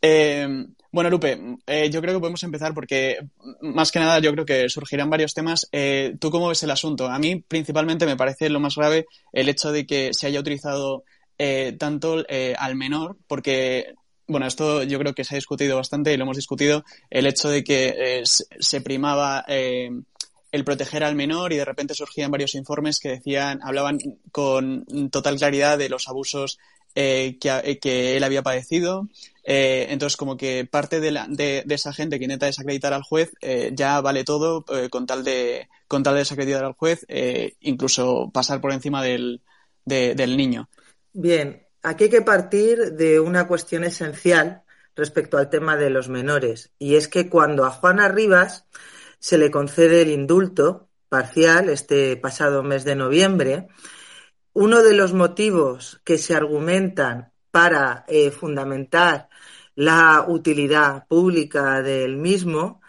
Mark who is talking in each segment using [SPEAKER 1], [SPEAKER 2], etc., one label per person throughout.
[SPEAKER 1] Eh, bueno, Lupe, eh, yo creo que podemos empezar porque, más que nada, yo creo que surgirán varios temas. Eh, ¿Tú cómo ves el asunto? A mí, principalmente, me parece lo más grave el hecho de que se haya utilizado eh, tanto al menor, porque, bueno, esto yo creo que se ha discutido bastante y lo hemos discutido, el hecho de que se primaba el proteger al menor y de repente surgían varios informes que decían, hablaban con total claridad de los abusos que él había padecido eh, entonces, como que parte de, la, de, esa gente que intenta desacreditar al juez eh, ya vale todo eh, con, tal de, con tal de desacreditar al juez, incluso pasar por encima del, del niño.
[SPEAKER 2] Bien, aquí hay que partir de una cuestión esencial respecto al tema de los menores, y es que cuando a Juana Rivas se le concede el indulto parcial este pasado mes de noviembre, uno de los motivos que se argumentan para fundamentar la utilidad pública del mismo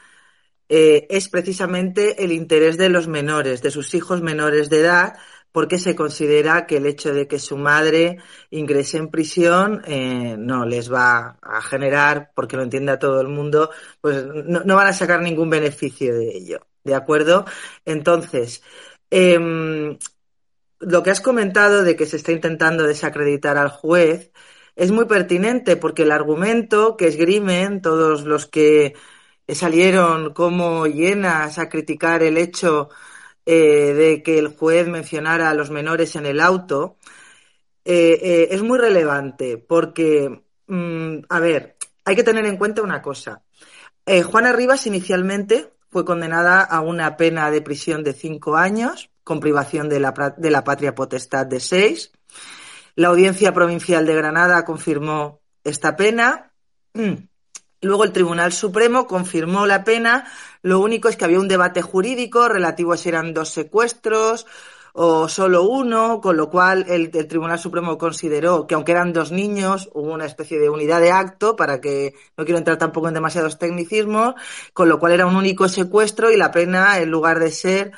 [SPEAKER 2] eh, es precisamente el interés de los menores, de sus hijos menores de edad, porque se considera que el hecho de que su madre ingrese en prisión eh, no les va a generar, porque lo entiende a todo el mundo, pues no, van a sacar ningún beneficio de ello. ¿De acuerdo? Entonces, em, lo que has comentado de que se está intentando desacreditar al juez, es muy pertinente porque el argumento que esgrimen todos los que salieron como llenas a criticar el hecho eh, de que el juez mencionara a los menores en el auto eh, eh, es muy relevante porque, mm, a ver, hay que tener en cuenta una cosa. Juana Rivas inicialmente fue condenada a una pena de prisión de cinco años con privación de la, de la patria potestad de seis. La Audiencia Provincial de Granada confirmó esta pena. Mm. Luego el Tribunal Supremo confirmó la pena. Lo único es que había un debate jurídico relativo a si eran dos secuestros o solo uno, con lo cual el, Tribunal Supremo consideró que aunque eran dos niños, hubo una especie de unidad de acto, para que no quiero entrar tampoco en demasiados tecnicismos, con lo cual era un único secuestro y la pena, en lugar de ser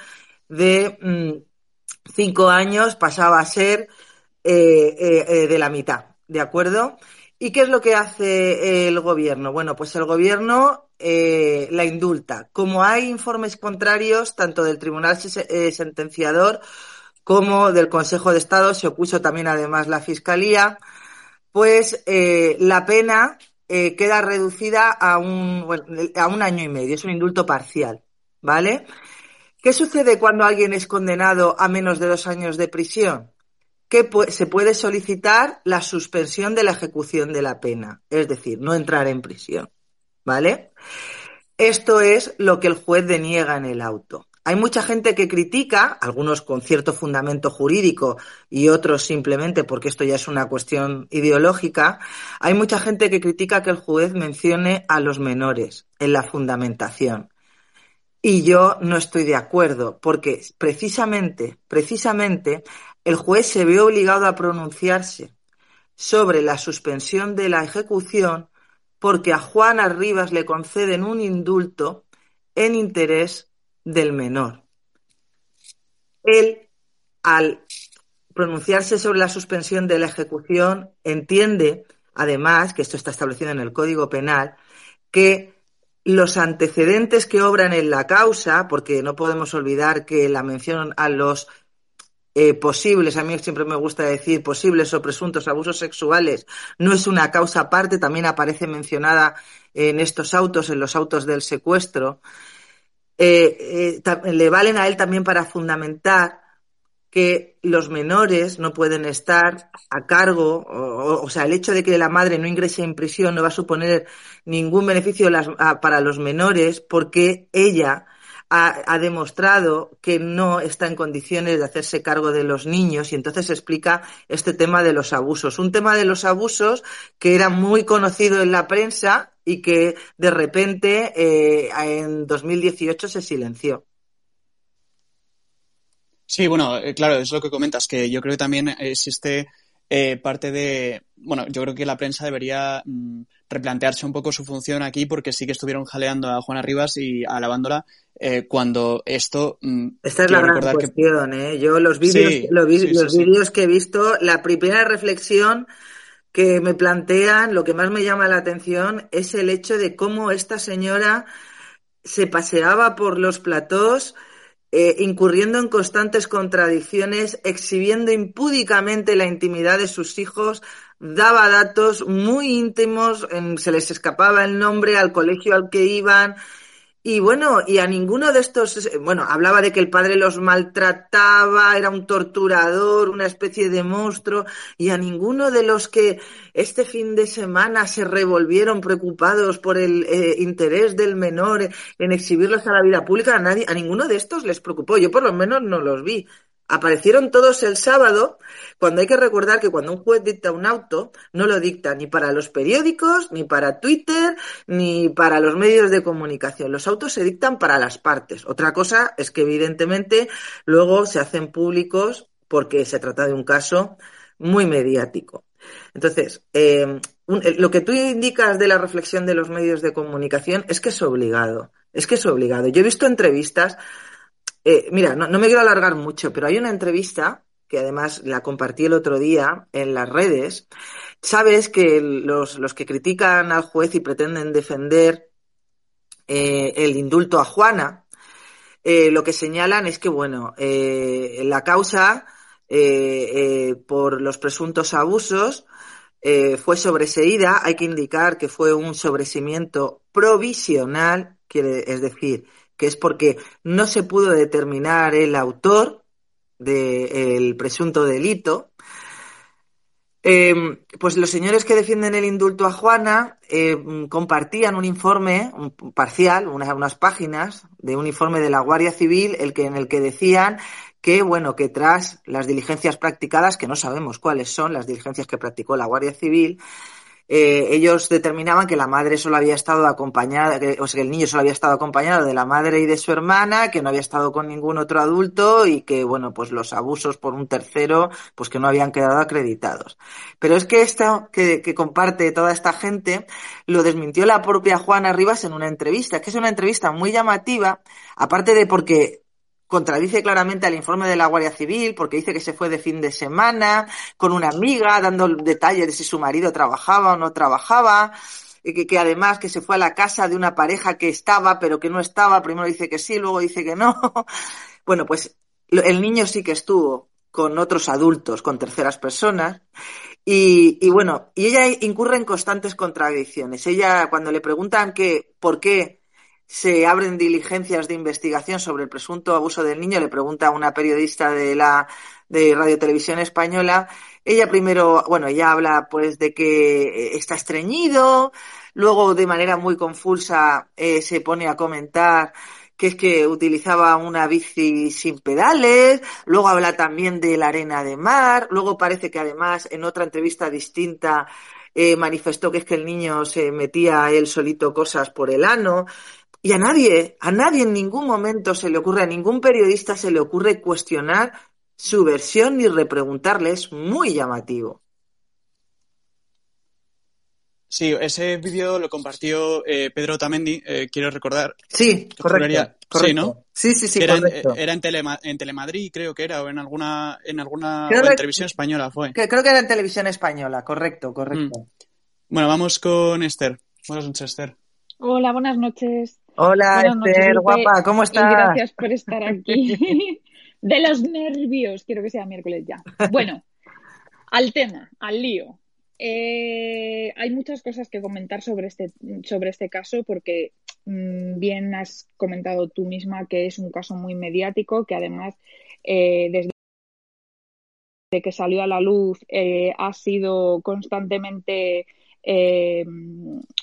[SPEAKER 2] de mm, cinco años, pasaba a ser eh, eh, eh, de la mitad, ¿de acuerdo? ¿Y qué es lo que hace el gobierno? Bueno, pues el gobierno la indulta. Como hay informes contrarios, tanto del Tribunal Sentenciador como del Consejo de Estado, se opuso también además la Fiscalía, pues la pena queda reducida a un, a un año y medio, es un indulto parcial, ¿vale? ¿Qué sucede cuando alguien es condenado a menos de dos años de prisión? Que se puede solicitar la suspensión de la ejecución de la pena, es decir, no entrar en prisión. ¿Vale? Esto es lo que el juez deniega en el auto. Hay mucha gente que critica, algunos con cierto fundamento jurídico y otros simplemente porque esto ya es una cuestión ideológica, hay mucha gente que critica que el juez mencione a los menores en la fundamentación. Y yo no estoy de acuerdo, porque precisamente, precisamente, el juez se ve obligado a pronunciarse sobre la suspensión de la ejecución porque a Juana Rivas le conceden un indulto en interés del menor. Él, al pronunciarse sobre la suspensión de la ejecución, entiende, además, que esto está establecido en el Código Penal, que los antecedentes que obran en la causa, porque no podemos olvidar que la mención a los eh, posibles, a mí siempre me gusta decir posibles o presuntos abusos sexuales, no es una causa aparte, también aparece mencionada en estos autos, en los autos del secuestro, eh, eh, le valen a él también para fundamentar que los menores no pueden estar a cargo, o, sea, el hecho de que la madre no ingrese en prisión no va a suponer ningún beneficio para los menores porque ella ha, demostrado que no está en condiciones de hacerse cargo de los niños y entonces explica este tema de los abusos. Un tema de los abusos que era muy conocido en la prensa y que de repente eh, en 2018 se silenció.
[SPEAKER 1] Sí, bueno, eh, claro, es lo que comentas, que yo creo que también existe eh, parte de, bueno, yo creo que la prensa debería mm, replantearse un poco su función aquí porque sí que estuvieron jaleando a Juana Rivas y alabándola eh, cuando esto...
[SPEAKER 2] Mm, Esta es la gran cuestión, ¿eh? Yo los vídeos los, vídeos que he visto, la primera reflexión que me plantean, lo que más me llama la atención es el hecho de cómo esta señora se paseaba por los platós eh, incurriendo en constantes contradicciones, exhibiendo impúdicamente la intimidad de sus hijos, daba datos muy íntimos, se les escapaba el nombre al colegio al que iban, y bueno, y a ninguno de estos, bueno, hablaba de que el padre los maltrataba, era un torturador, una especie de monstruo, y a ninguno de los que este fin de semana se revolvieron preocupados por el eh, interés del menor en exhibirlos a la vida pública, a nadie, a ninguno de estos les preocupó. Yo por lo menos no los vi. Aparecieron todos el sábado, cuando hay que recordar que cuando un juez dicta un auto, no lo dicta ni para los periódicos, ni para Twitter, ni para los medios de comunicación. Los autos se dictan para las partes. Otra cosa es que evidentemente luego se hacen públicos porque se trata de un caso muy mediático. Entonces, eh, lo que tú indicas de la reflexión de los medios de comunicación es que es obligado. Es que es obligado. Yo he visto entrevistas eh, mira, no, me quiero alargar mucho, pero hay una entrevista que además la compartí el otro día en las redes. Sabes que los, que critican al juez y pretenden defender eh, el indulto a Juana, eh, lo que señalan es que, bueno, la causa por los presuntos abusos fue sobreseída. Hay que indicar que fue un sobreseimiento provisional, quiere, es decir, que es porque no se pudo determinar el autor del presunto delito. Em, pues los señores que defienden el indulto a Juana em, compartían un informe parcial, unas, páginas de un informe de la Guardia Civil, el que, en el que decían que, bueno, que tras las diligencias practicadas, que no sabemos cuáles son las diligencias que practicó la Guardia Civil, eh, ellos determinaban que la madre solo había estado acompañada, o sea, que el niño solo había estado acompañado de la madre y de su hermana, que no había estado con ningún otro adulto y que, bueno, pues los abusos por un tercero, pues que no habían quedado acreditados. Pero es que esto que, que comparte toda esta gente lo desmintió la propia Juana Rivas en una entrevista, que es una entrevista muy llamativa, aparte de porque contradice claramente al informe de la Guardia Civil porque dice que se fue de fin de semana con una amiga dando detalles de si su marido trabajaba o no trabajaba. Que, que, además que se fue a la casa de una pareja que estaba pero que no estaba, primero dice que sí, luego dice que no. Bueno, pues el niño sí que estuvo con otros adultos, con terceras personas. Y, y, bueno, y ella incurre en constantes contradicciones. Ella, cuando le preguntan que por qué se abren diligencias de investigación sobre el presunto abuso del niño, le pregunta a una periodista de la de Radio Televisión Española. Ella primero, bueno, ella habla pues de que está estreñido, luego de manera muy confusa eh, se pone a comentar que es que utilizaba una bici sin pedales, luego habla también de la arena de mar, luego parece que además en otra entrevista distinta eh, manifestó que es que el niño se metía él solito cosas por el ano. Y a nadie, a nadie en ningún momento se le ocurre, a ningún periodista se le ocurre cuestionar su versión ni repreguntarle. Es muy llamativo.
[SPEAKER 1] Sí, ese vídeo lo compartió eh, Pedro Tamendi, eh, quiero recordar.
[SPEAKER 2] Sí, correcto,
[SPEAKER 1] Sí, ¿no?
[SPEAKER 2] Sí, sí, sí,
[SPEAKER 1] era,
[SPEAKER 2] correcto.
[SPEAKER 1] En, era en, en, Telemadrid, creo que era, o en alguna, en alguna
[SPEAKER 2] en
[SPEAKER 1] televisión española fue.
[SPEAKER 2] Que, creo que era en televisión española, correcto, correcto.
[SPEAKER 1] Mm. Bueno, vamos con Esther. Buenas noches, Esther.
[SPEAKER 3] Hola, buenas noches.
[SPEAKER 2] Hola, Esther, guapa, ¿cómo estás?
[SPEAKER 3] Y gracias por estar aquí. De los nervios, quiero que sea miércoles ya. Bueno, al tema, al lío. Eh, hay muchas cosas que comentar sobre este, sobre este caso porque mmm, bien has comentado tú misma que es un caso muy mediático, que además eh, desde que salió a la luz eh, ha sido constantemente eh,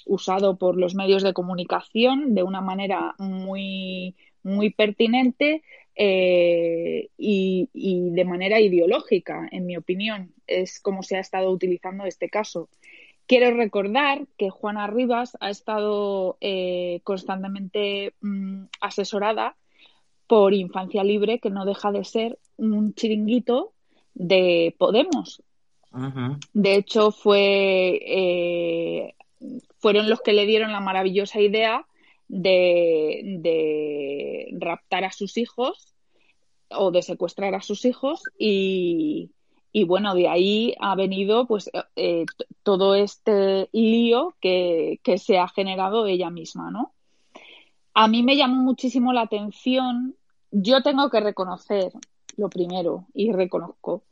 [SPEAKER 3] usado por los medios de comunicación de una manera muy, muy pertinente eh, y, de manera ideológica, en mi opinión. Es como se ha estado utilizando este caso. Quiero recordar que Juana Rivas ha estado eh, constantemente mmm, asesorada por Infancia Libre, que no deja de ser un chiringuito de Podemos. De hecho, fue eh, fueron los que le dieron la maravillosa idea de, de, raptar a sus hijos o de secuestrar a sus hijos y, y bueno, de ahí ha venido pues eh, todo este lío que, que, se ha generado ella misma, ¿no? A mí me llamó muchísimo la atención. Yo tengo que reconocer, lo primero, y reconozco,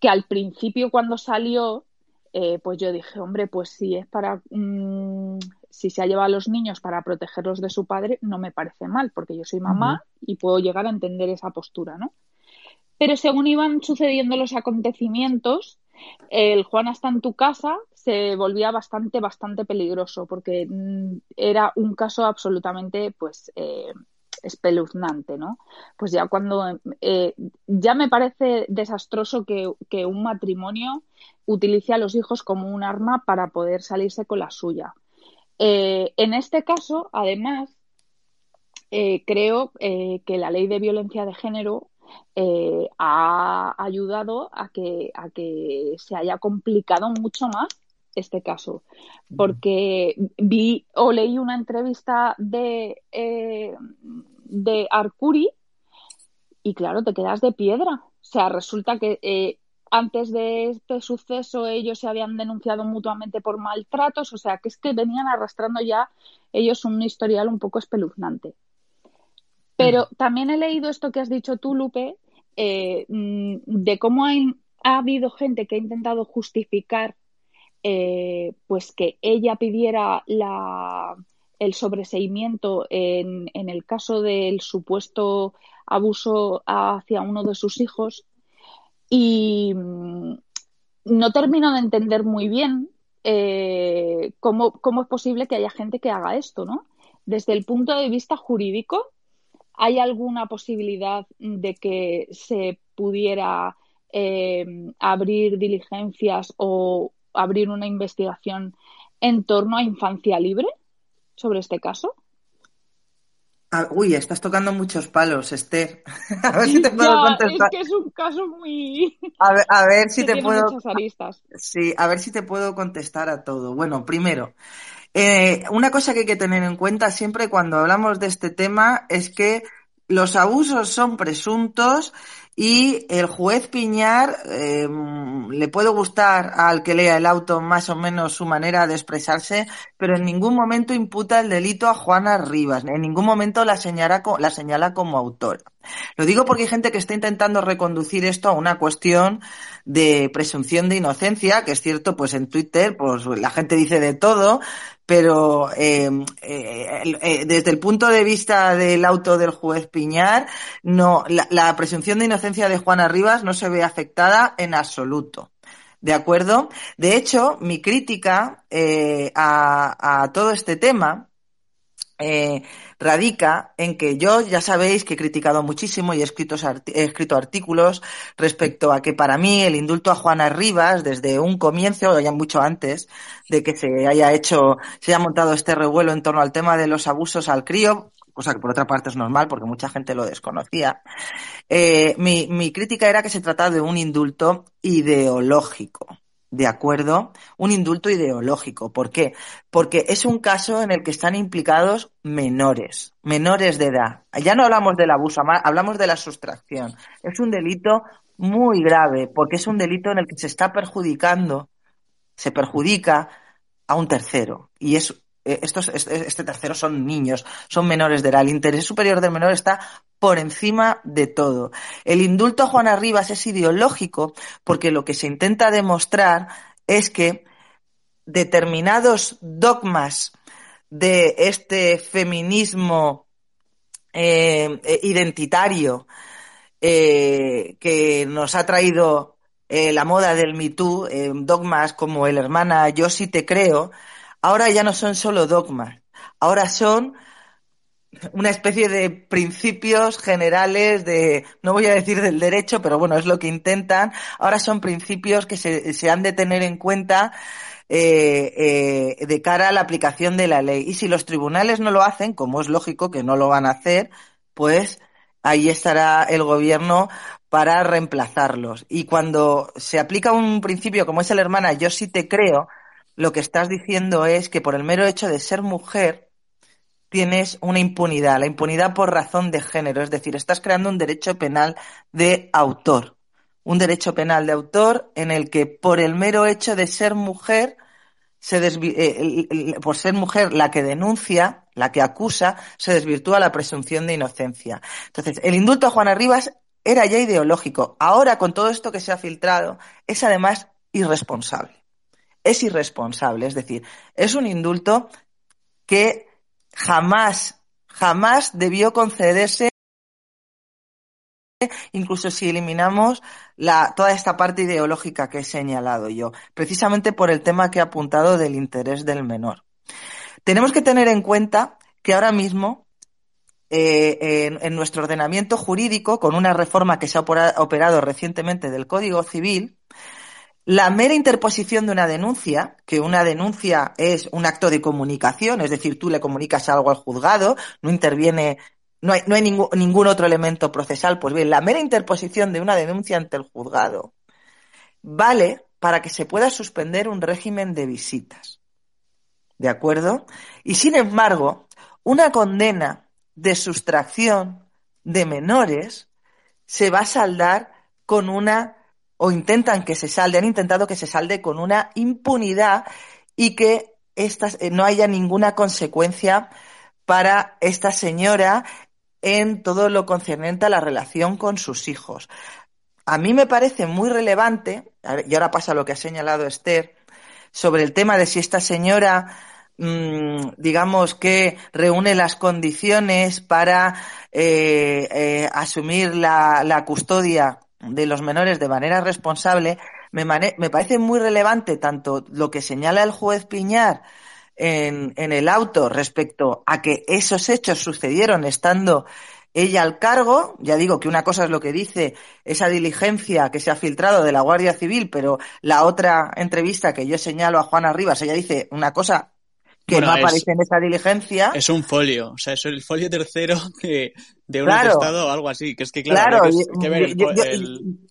[SPEAKER 3] que al principio cuando salió, eh, pues yo dije, hombre, pues si es para, mmm, si se ha llevado a los niños para protegerlos de su padre, no me parece mal, porque yo soy mamá y puedo llegar a entender esa postura, ¿no? Pero según iban sucediendo los acontecimientos, el Juan está en tu casa se volvía bastante, bastante peligroso porque mm, era un caso absolutamente, pues, eh, espeluznante, ¿no? Pues ya cuando, eh, ya me parece desastroso que, un matrimonio utilice a los hijos como un arma para poder salirse con la suya. Eh, en este caso, además, eh, creo que la ley de violencia de género ha ayudado a que, a que se haya complicado mucho más este caso, porque vi o leí una entrevista de, eh, de Arcuri y claro, te quedas de piedra. O sea, resulta que eh, antes de este suceso ellos se habían denunciado mutuamente por maltratos, o sea, que es que venían arrastrando ya ellos un historial un poco espeluznante. Pero también he leído esto que has dicho tú, Lupe, eh, mm, de cómo hay, ha habido gente que ha intentado justificar eh, pues que ella pidiera el sobreseimiento en, el caso del supuesto abuso hacia uno de sus hijos y mm, no termino de entender muy bien eh, cómo, cómo, es posible que haya gente que haga esto, ¿no? Desde el punto de vista jurídico, ¿hay alguna posibilidad de que se pudiera eh, abrir diligencias o abrir una investigación en torno a infancia libre sobre este caso?
[SPEAKER 2] Ah, uy, estás tocando muchos palos, Esther. a ver si te puedo
[SPEAKER 3] ya,
[SPEAKER 2] contestar.
[SPEAKER 3] Es que es un caso muy.
[SPEAKER 2] A ver, a ver si
[SPEAKER 3] que
[SPEAKER 2] te puedo.
[SPEAKER 3] aristas.
[SPEAKER 2] Sí, a ver si te puedo contestar a todo. Bueno, primero, eh, una cosa que hay que tener en cuenta siempre cuando hablamos de este tema es que los abusos son presuntos y el juez Piñar eh, le puede gustar al que lea el auto más o menos su manera de expresarse, pero en ningún momento imputa el delito a Juana Rivas, en ningún momento la señala, la señala como autora. Lo digo porque hay gente que está intentando reconducir esto a una cuestión de presunción de inocencia, que es cierto, pues en Twitter, pues la gente dice de todo, pero eh, eh, eh, desde el punto de vista del auto del juez Piñar, no, la, presunción de inocencia de Juana Rivas no se ve afectada en absoluto. ¿De acuerdo? De hecho, mi crítica a, a, todo este tema radica en que yo ya sabéis que he criticado muchísimo y he escrito, he escrito artículos respecto a que para mí el indulto a Juana Rivas desde un comienzo, o ya mucho antes de que se haya hecho, se haya montado este revuelo en torno al tema de los abusos al crío, cosa que por otra parte es normal porque mucha gente lo desconocía, eh, mi, mi crítica era que se trataba de un indulto ideológico. ¿De acuerdo? Un indulto ideológico. ¿Por qué? Porque es un caso en el que están implicados menores, menores de edad. Ya no hablamos del abuso, hablamos de la sustracción. Es un delito muy grave porque es un delito en el que se está perjudicando, se perjudica a un tercero. Y es estos, este tercero son niños, son menores de edad. El interés superior del menor está por encima de todo. El indulto a Juana Rivas es ideológico porque lo que se intenta demostrar es que determinados dogmas de este feminismo eh, identitario eh, que nos ha traído eh, la moda del Me Too, dogmas como el hermana yo sí te creo, ahora ya no son solo dogmas, ahora son una especie de principios generales de, no voy a decir del derecho, pero bueno, es lo que intentan. Ahora son principios que se, se han de tener en cuenta eh, eh, de cara a la aplicación de la ley. Y si los tribunales no lo hacen, como es lógico que no lo van a hacer, pues ahí estará el gobierno para reemplazarlos. Y cuando se aplica un principio como es el hermana, yo sí te creo, lo que estás diciendo es que por el mero hecho de ser mujer tienes una impunidad, la impunidad por razón de género, es decir, estás creando un derecho penal de autor, un derecho penal de autor en el que por el mero hecho de ser mujer, se eh, por ser mujer la que denuncia, la que acusa, se desvirtúa la presunción de inocencia. Entonces, el indulto a Juana Rivas era ya ideológico. Ahora, con todo esto que se ha filtrado, es además irresponsable. Es irresponsable, es decir, es un indulto que jamás, jamás debió concederse incluso si eliminamos la, toda esta parte ideológica que he señalado yo, precisamente por el tema que he apuntado del interés del menor. Tenemos que tener en cuenta que ahora mismo eh, en, nuestro ordenamiento jurídico, con una reforma que se ha operado recientemente del Código Civil, la mera interposición de una denuncia, que una denuncia es un acto de comunicación, es decir, tú le comunicas algo al juzgado, no interviene no hay, ningún, ningún otro elemento procesal. Pues bien, la mera interposición de una denuncia ante el juzgado vale para que se pueda suspender un régimen de visitas. ¿De acuerdo? Y sin embargo, una condena de sustracción de menores se va a saldar con una, o intentan que se salde, han intentado que se salde con una impunidad y que estas, eh, no haya ninguna consecuencia para esta señora en todo lo concerniente a la relación con sus hijos. A mí me parece muy relevante, y ahora pasa lo que ha señalado Esther, sobre el tema de si esta señora, mm, digamos que reúne las condiciones para eh, eh, asumir la, custodia de los menores de manera responsable, me, me parece muy relevante tanto lo que señala el juez Piñar en, en el auto respecto a que esos hechos sucedieron estando ella al cargo, ya digo que una cosa es lo que dice esa diligencia que se ha filtrado de la Guardia Civil, pero la otra entrevista que yo señalo a Juana Rivas, ella dice una cosa que no aparece en esa diligencia.
[SPEAKER 1] Es un folio, o sea, es el folio tercero de, un atestado o algo así, que es que claro,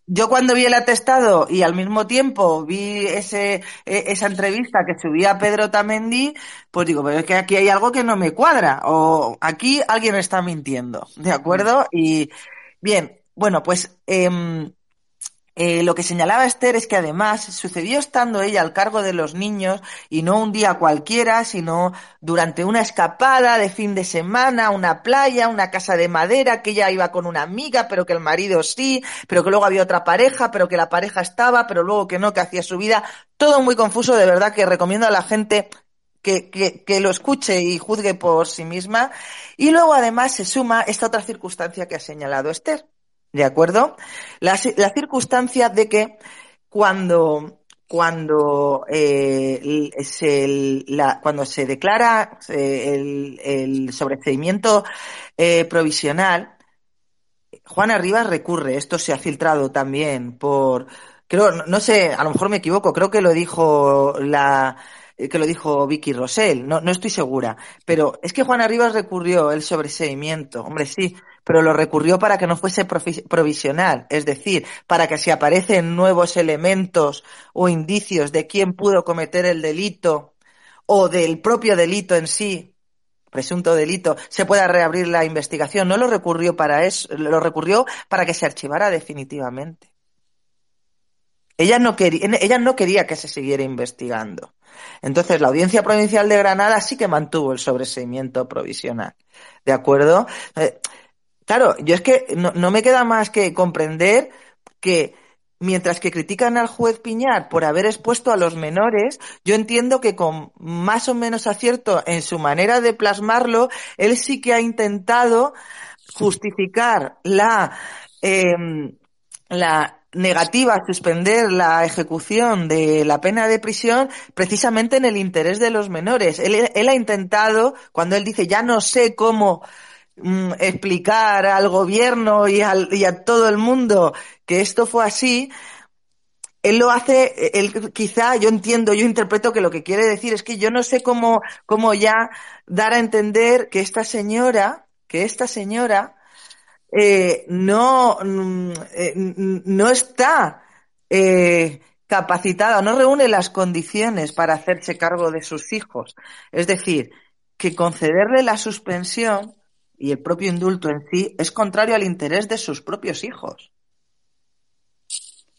[SPEAKER 2] yo, cuando vi el atestado y al mismo tiempo vi ese, e, esa entrevista que subía Pedro Tamendi, pues digo, pero es que aquí hay algo que no me cuadra, o aquí alguien está mintiendo, ¿de acuerdo? Y bien, bueno, pues eh, eh, lo que señalaba Esther es que además sucedió estando ella al cargo de los niños y no un día cualquiera, sino durante una escapada de fin de semana, una playa, una casa de madera, que ella iba con una amiga, pero que el marido sí, pero que luego había otra pareja, pero que la pareja estaba, pero luego que no, que hacía su vida. Todo muy confuso, de verdad que recomiendo a la gente que, que, que, lo escuche y juzgue por sí misma. Y luego además se suma esta otra circunstancia que ha señalado Esther. ¿De acuerdo? La, circunstancia de que cuando, cuando, eh, se, cuando se declara eh, el, el sobreseimiento eh, provisional, Juana Rivas recurre, esto se ha filtrado también por, creo, no sé, a lo mejor me equivoco, creo que lo dijo la, que lo dijo Vicky Rosell, no, no estoy segura, pero es que Juana Rivas recurrió el sobreseimiento, hombre, sí, pero lo recurrió para que no fuese provisional, es decir, para que si aparecen nuevos elementos o indicios de quién pudo cometer el delito o del propio delito en sí, presunto delito, se pueda reabrir la investigación. No lo recurrió para eso, lo recurrió para que se archivara definitivamente. Ella no, quería, ella no quería que se siguiera investigando. Entonces, la Audiencia Provincial de Granada sí que mantuvo el sobreseimiento provisional. ¿De acuerdo? Eh, Claro, yo es que no, me queda más que comprender que mientras que critican al juez Piñar por haber expuesto a los menores, yo entiendo que con más o menos acierto en su manera de plasmarlo, él sí que ha intentado justificar la, em, la negativa a suspender la ejecución de la pena de prisión precisamente en el interés de los menores. Él, él ha intentado, cuando él dice ya no sé cómo Mm, explicar al gobierno y, al, y a todo el mundo que esto fue así, él lo hace, él quizá, yo entiendo, yo interpreto que lo que quiere decir es que yo no sé cómo, cómo ya dar a entender que esta señora, que esta señora, eh, no, mm, eh, no está eh, capacitada, no reúne las condiciones para hacerse cargo de sus hijos. Es decir, que concederle la suspensión y el propio indulto en sí es contrario al interés de sus propios hijos.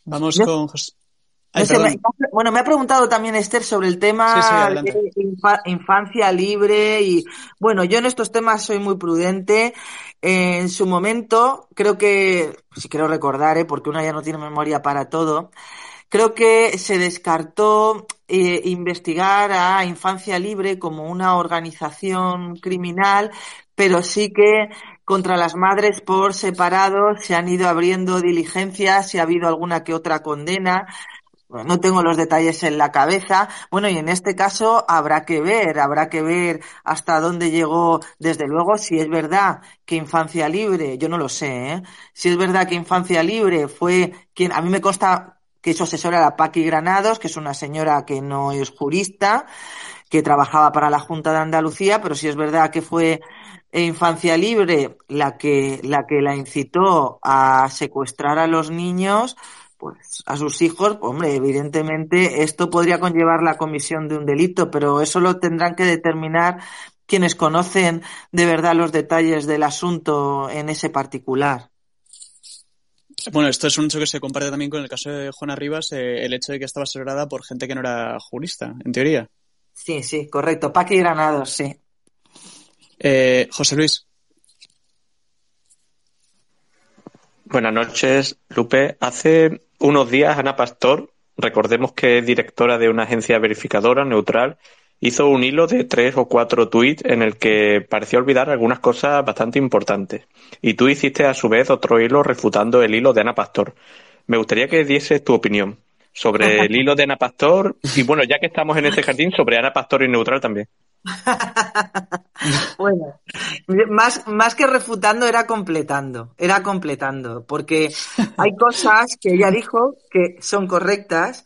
[SPEAKER 1] Vamos con José.
[SPEAKER 2] Bueno, me ha preguntado también Esther sobre el tema de infancia libre y bueno, yo en estos temas soy muy prudente. en su momento, creo que, si quiero recordar, ¿eh? porque uno ya no tiene memoria para todo, creo que se descartó eh, investigar a Infancia Libre como una organización criminal, pero sí que contra las madres por separado se han ido abriendo diligencias, si ha habido alguna que otra condena. No tengo los detalles en la cabeza. Bueno, y en este caso habrá que ver, habrá que ver hasta dónde llegó, desde luego, si es verdad que Infancia Libre, yo no lo sé, ¿eh? si es verdad que Infancia Libre fue quien, a mí me consta que su asesora era Paqui Granados, que es una señora que no es jurista, que trabajaba para la Junta de Andalucía, pero si es verdad que fue Infancia Libre la que la que la incitó a secuestrar a los niños, pues a sus hijos, hombre, evidentemente esto podría conllevar la comisión de un delito, pero eso lo tendrán que determinar quienes conocen de verdad los detalles del asunto en ese particular.
[SPEAKER 1] Bueno, esto es un hecho que se comparte también con el caso de Juana Rivas, eh, el hecho de que estaba asesorada por gente que no era jurista, en teoría.
[SPEAKER 2] Sí, sí, correcto. Paqui Granados, sí.
[SPEAKER 1] Eh, José Luis.
[SPEAKER 4] Buenas noches, Lupe. Hace unos días Ana Pastor, recordemos que es directora de una agencia verificadora neutral, hizo un hilo de tres o cuatro tweets en el que parecía olvidar algunas cosas bastante importantes. Y tú hiciste a su vez otro hilo refutando el hilo de Ana Pastor. Me gustaría que dieses tu opinión sobre el hilo de Ana Pastor y bueno, ya que estamos en este jardín, sobre Ana Pastor y neutral también.
[SPEAKER 2] bueno, más, más que refutando era completando, era completando, porque hay cosas que ella dijo que son correctas,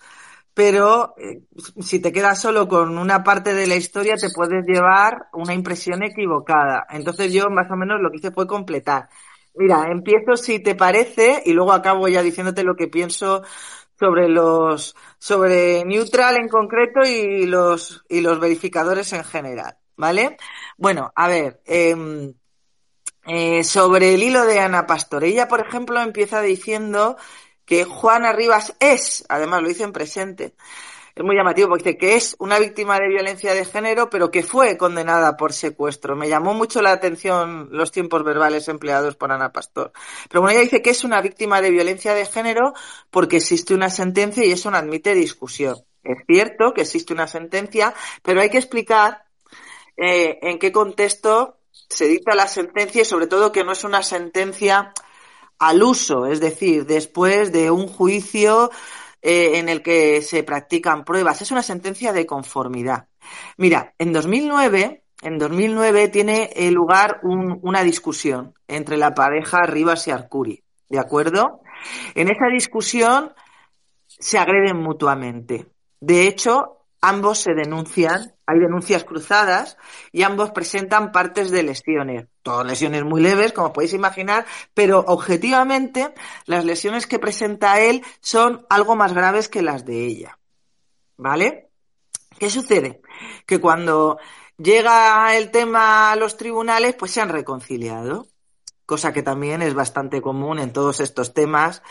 [SPEAKER 2] pero eh, si te quedas solo con una parte de la historia te puedes llevar una impresión equivocada. Entonces yo más o menos lo que hice fue completar. Mira, empiezo si te parece y luego acabo ya diciéndote lo que pienso sobre los sobre neutral en concreto y los y los verificadores en general, ¿vale? Bueno, a ver, em, eh, sobre el hilo de Ana Pastor, ella por ejemplo empieza diciendo que Juana Rivas es, además lo dice en presente, es muy llamativo porque dice que es una víctima de violencia de género, pero que fue condenada por secuestro. Me llamó mucho la atención los tiempos verbales empleados por Ana Pastor. Pero bueno, ella dice que es una víctima de violencia de género porque existe una sentencia y eso no admite discusión. Es cierto que existe una sentencia, pero hay que explicar eh, en qué contexto se dicta la sentencia y sobre todo que no es una sentencia al uso, es decir, después de un juicio eh, en el que se practican pruebas. Es una sentencia de conformidad. Mira, en 2009, en 2009 tiene lugar una discusión entre la pareja Rivas y Arcuri, ¿de acuerdo? En esa discusión se agreden mutuamente. De hecho, ambos se denuncian, hay denuncias cruzadas y ambos presentan partes de lesiones. Todas lesiones muy leves, como podéis imaginar, pero objetivamente las lesiones que presenta él son algo más graves que las de ella. ¿Vale? ¿Qué sucede? Que cuando llega el tema a los tribunales, pues se han reconciliado, cosa que también es bastante común en todos estos temas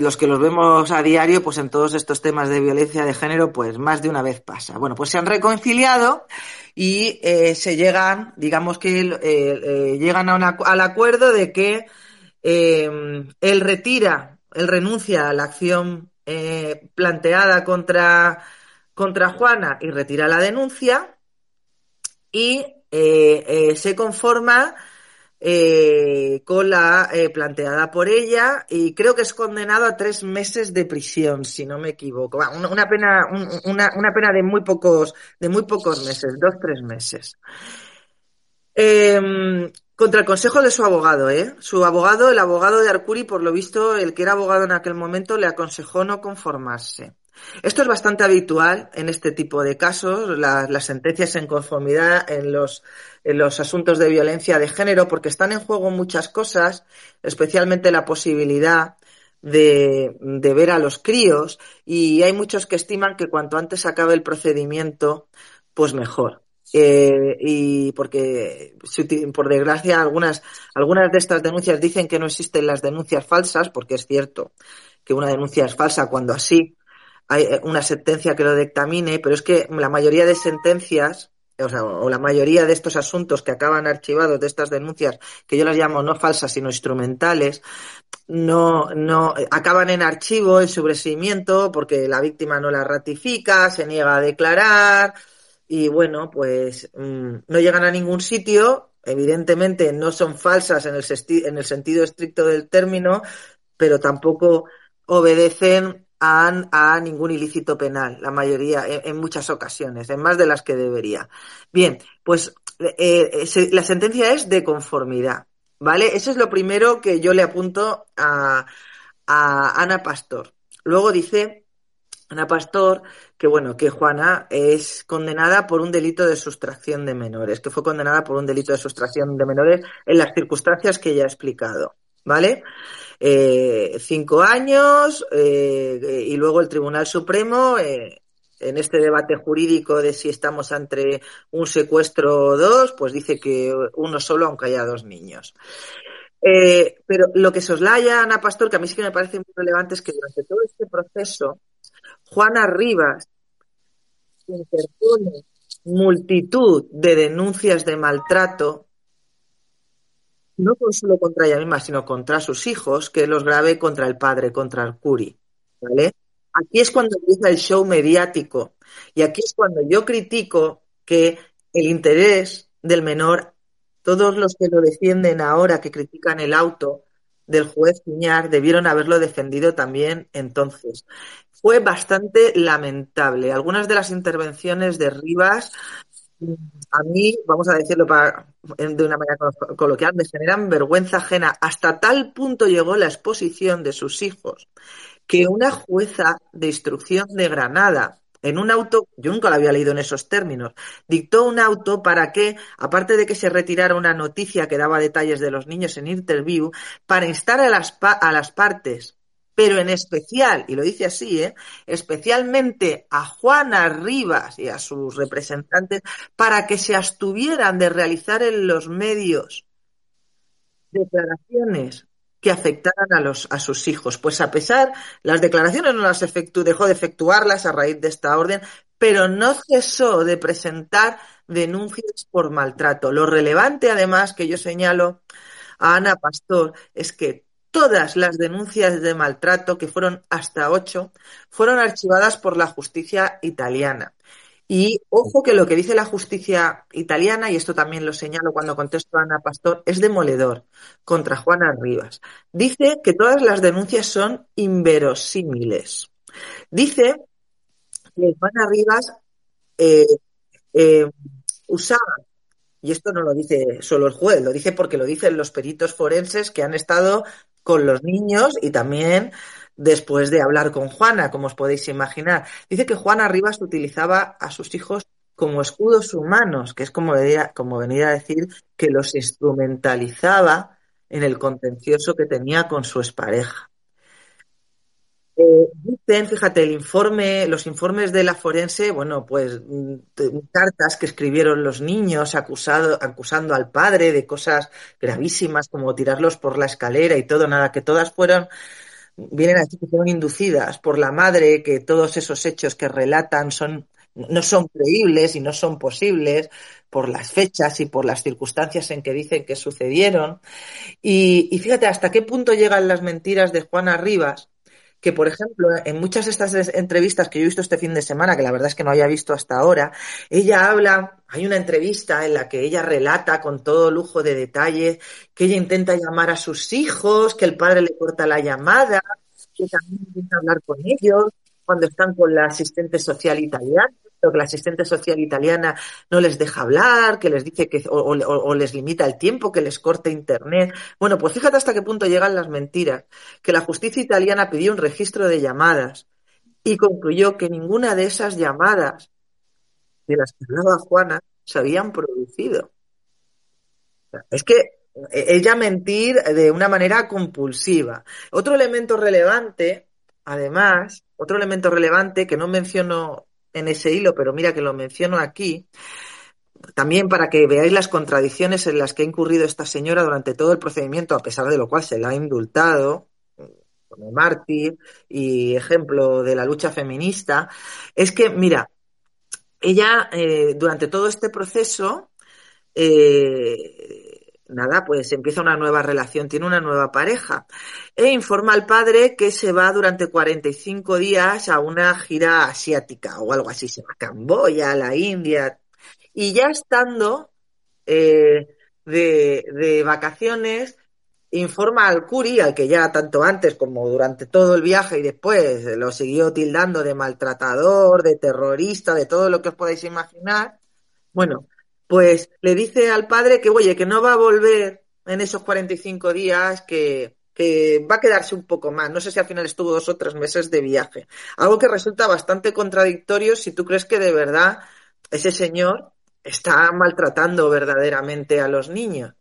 [SPEAKER 2] los que los vemos a diario, pues en todos estos temas de violencia de género, pues más de una vez pasa. Bueno, pues se han reconciliado y eh, se llegan, digamos que eh, eh, llegan a al acuerdo de que él retira, él renuncia a la acción planteada contra, contra Juana y retira la denuncia y se conforma eh, con la eh, planteada por ella y creo que es condenado a tres meses de prisión, si no me equivoco. una, pena, una, una, pena de muy pocos, de muy pocos meses, dos, tres meses. Em, contra el consejo de su abogado, ¿eh? Su abogado, el abogado de Arcuri, por lo visto, el que era abogado en aquel momento, le aconsejó no conformarse. Esto es bastante habitual en este tipo de casos, las sentencias en conformidad en los, en los asuntos de violencia de género, porque están en juego muchas cosas, especialmente la posibilidad de, de, ver a los críos y hay muchos que estiman que cuanto antes acabe el procedimiento, pues mejor. Eh, y porque, por desgracia, algunas, algunas de estas denuncias dicen que no existen las denuncias falsas, porque es cierto que una denuncia es falsa cuando así hay una sentencia que lo dictamine, pero es que la mayoría de sentencias o, sea, o la mayoría de estos asuntos que acaban archivados, de estas denuncias, que yo las llamo no falsas, sino instrumentales, no, no, acaban en archivo, en sobreseimiento, porque la víctima no la ratifica, se niega a declarar, y bueno, pues mmm, no llegan a ningún sitio, evidentemente no son falsas en el, en el sentido estricto del término, pero tampoco obedecen a, a, ningún ilícito penal, la mayoría, en, muchas ocasiones, en más de las que debería. Bien, pues eh, se, la sentencia es de conformidad, ¿vale? Eso es lo primero que yo le apunto a, a Ana Pastor. Luego dice Ana Pastor que, bueno, que Juana es condenada por un delito de sustracción de menores, que fue condenada por un delito de sustracción de menores en las circunstancias que ya he explicado, ¿vale? eh, cinco años eh, y luego el Tribunal Supremo eh, en este debate jurídico de si estamos entre un secuestro o dos, pues dice que uno solo aunque haya dos niños. Pero lo que soslaya Ana Pastor, que a mí sí que me parece muy relevante, es que durante todo este proceso, Juana Rivas interpone multitud de denuncias de maltrato no solo contra ella misma, sino contra sus hijos, que los grave contra el padre, contra el curi. ¿vale? Aquí es cuando empieza el show mediático y aquí es cuando yo critico que el interés del menor, todos los que lo defienden ahora, que critican el auto del juez Piñar, debieron haberlo defendido también entonces. Fue bastante lamentable. Algunas de las intervenciones de Rivas a mí, vamos a decirlo para, de una manera coloquial, me generan vergüenza ajena. Hasta tal punto llegó la exposición de sus hijos que una jueza de instrucción de Granada, en un auto, yo nunca lo había leído en esos términos, dictó un auto para que, aparte de que se retirara una noticia que daba detalles de los niños en interview, para instar a las, a las partes pero en especial, y lo dice así, ¿eh? especialmente a Juana Rivas y a sus representantes, para que se abstuvieran de realizar en los medios declaraciones que afectaran a, los, a sus hijos. Pues a pesar, las declaraciones no las efectu dejó de efectuarlas a raíz de esta orden, pero no cesó de presentar denuncias por maltrato. Lo relevante, además, que yo señalo a Ana Pastor, es que todas las denuncias de maltrato, que fueron hasta ocho, fueron archivadas por la justicia italiana. Y ojo que lo que dice la justicia italiana, y esto también lo señalo cuando contesto a Ana Pastor, es demoledor contra Juana Rivas. Dice que todas las denuncias son inverosímiles. Dice que Juana Rivas eh, eh, usaba y esto no lo dice solo el juez, lo dice porque lo dicen los peritos forenses que han estado con los niños y también después de hablar con Juana, como os podéis imaginar. Dice que Juana Rivas utilizaba a sus hijos como escudos humanos, que es como, venía, como venía a decir que los instrumentalizaba en el contencioso que tenía con su expareja. Eh, dicen, fíjate, el informe, los informes de la forense, bueno, pues mm, cartas que escribieron los niños acusado, acusando al padre de cosas gravísimas como tirarlos por la escalera y todo, nada, que todas fueron, vienen a decir que fueron inducidas por la madre, que todos esos hechos que relatan son, no son creíbles y no son posibles por las fechas y por las circunstancias en que dicen que sucedieron. Y fíjate hasta qué punto llegan las mentiras de Juana Rivas que, por ejemplo, en muchas de estas entrevistas que yo he visto este fin de semana, que la verdad es que no había visto hasta ahora, ella habla, hay una entrevista en la que ella relata con todo lujo de detalles que ella intenta llamar a sus hijos, que el padre le corta la llamada, que también intenta hablar con ellos cuando están con la asistente social italiana que la asistente social italiana no les deja hablar, que les dice que o, les limita el tiempo, que les corte internet. Bueno, pues fíjate hasta qué punto llegan las mentiras, que la justicia italiana pidió un registro de llamadas y concluyó que ninguna de esas llamadas de las que hablaba Juana se habían producido. Es que ella mentir de una manera compulsiva. Otro elemento relevante, además, otro elemento relevante que no menciono en ese hilo, pero mira que lo menciono aquí, también para que veáis las contradicciones en las que ha incurrido esta señora durante todo el procedimiento, a pesar de lo cual se la ha indultado, como mártir y ejemplo de la lucha feminista, es que, mira, ella eh, durante todo este proceso, eh, nada, pues empieza una nueva relación, tiene una nueva pareja e informa al padre que se va durante 45 días a una gira asiática o algo así, se va a Camboya, a la India, y ya estando eh, de, de vacaciones, informa al Curi, al que ya tanto antes como durante todo el viaje y después lo siguió tildando de maltratador, de terrorista, de todo lo que os podáis imaginar. Bueno, pues le dice al padre que, oye, que no va a volver en esos 45 días, que, que va a quedarse un poco más. No sé si al final estuvo dos o tres meses de viaje. Algo que resulta bastante contradictorio si tú crees que de verdad ese señor está maltratando verdaderamente a los niños.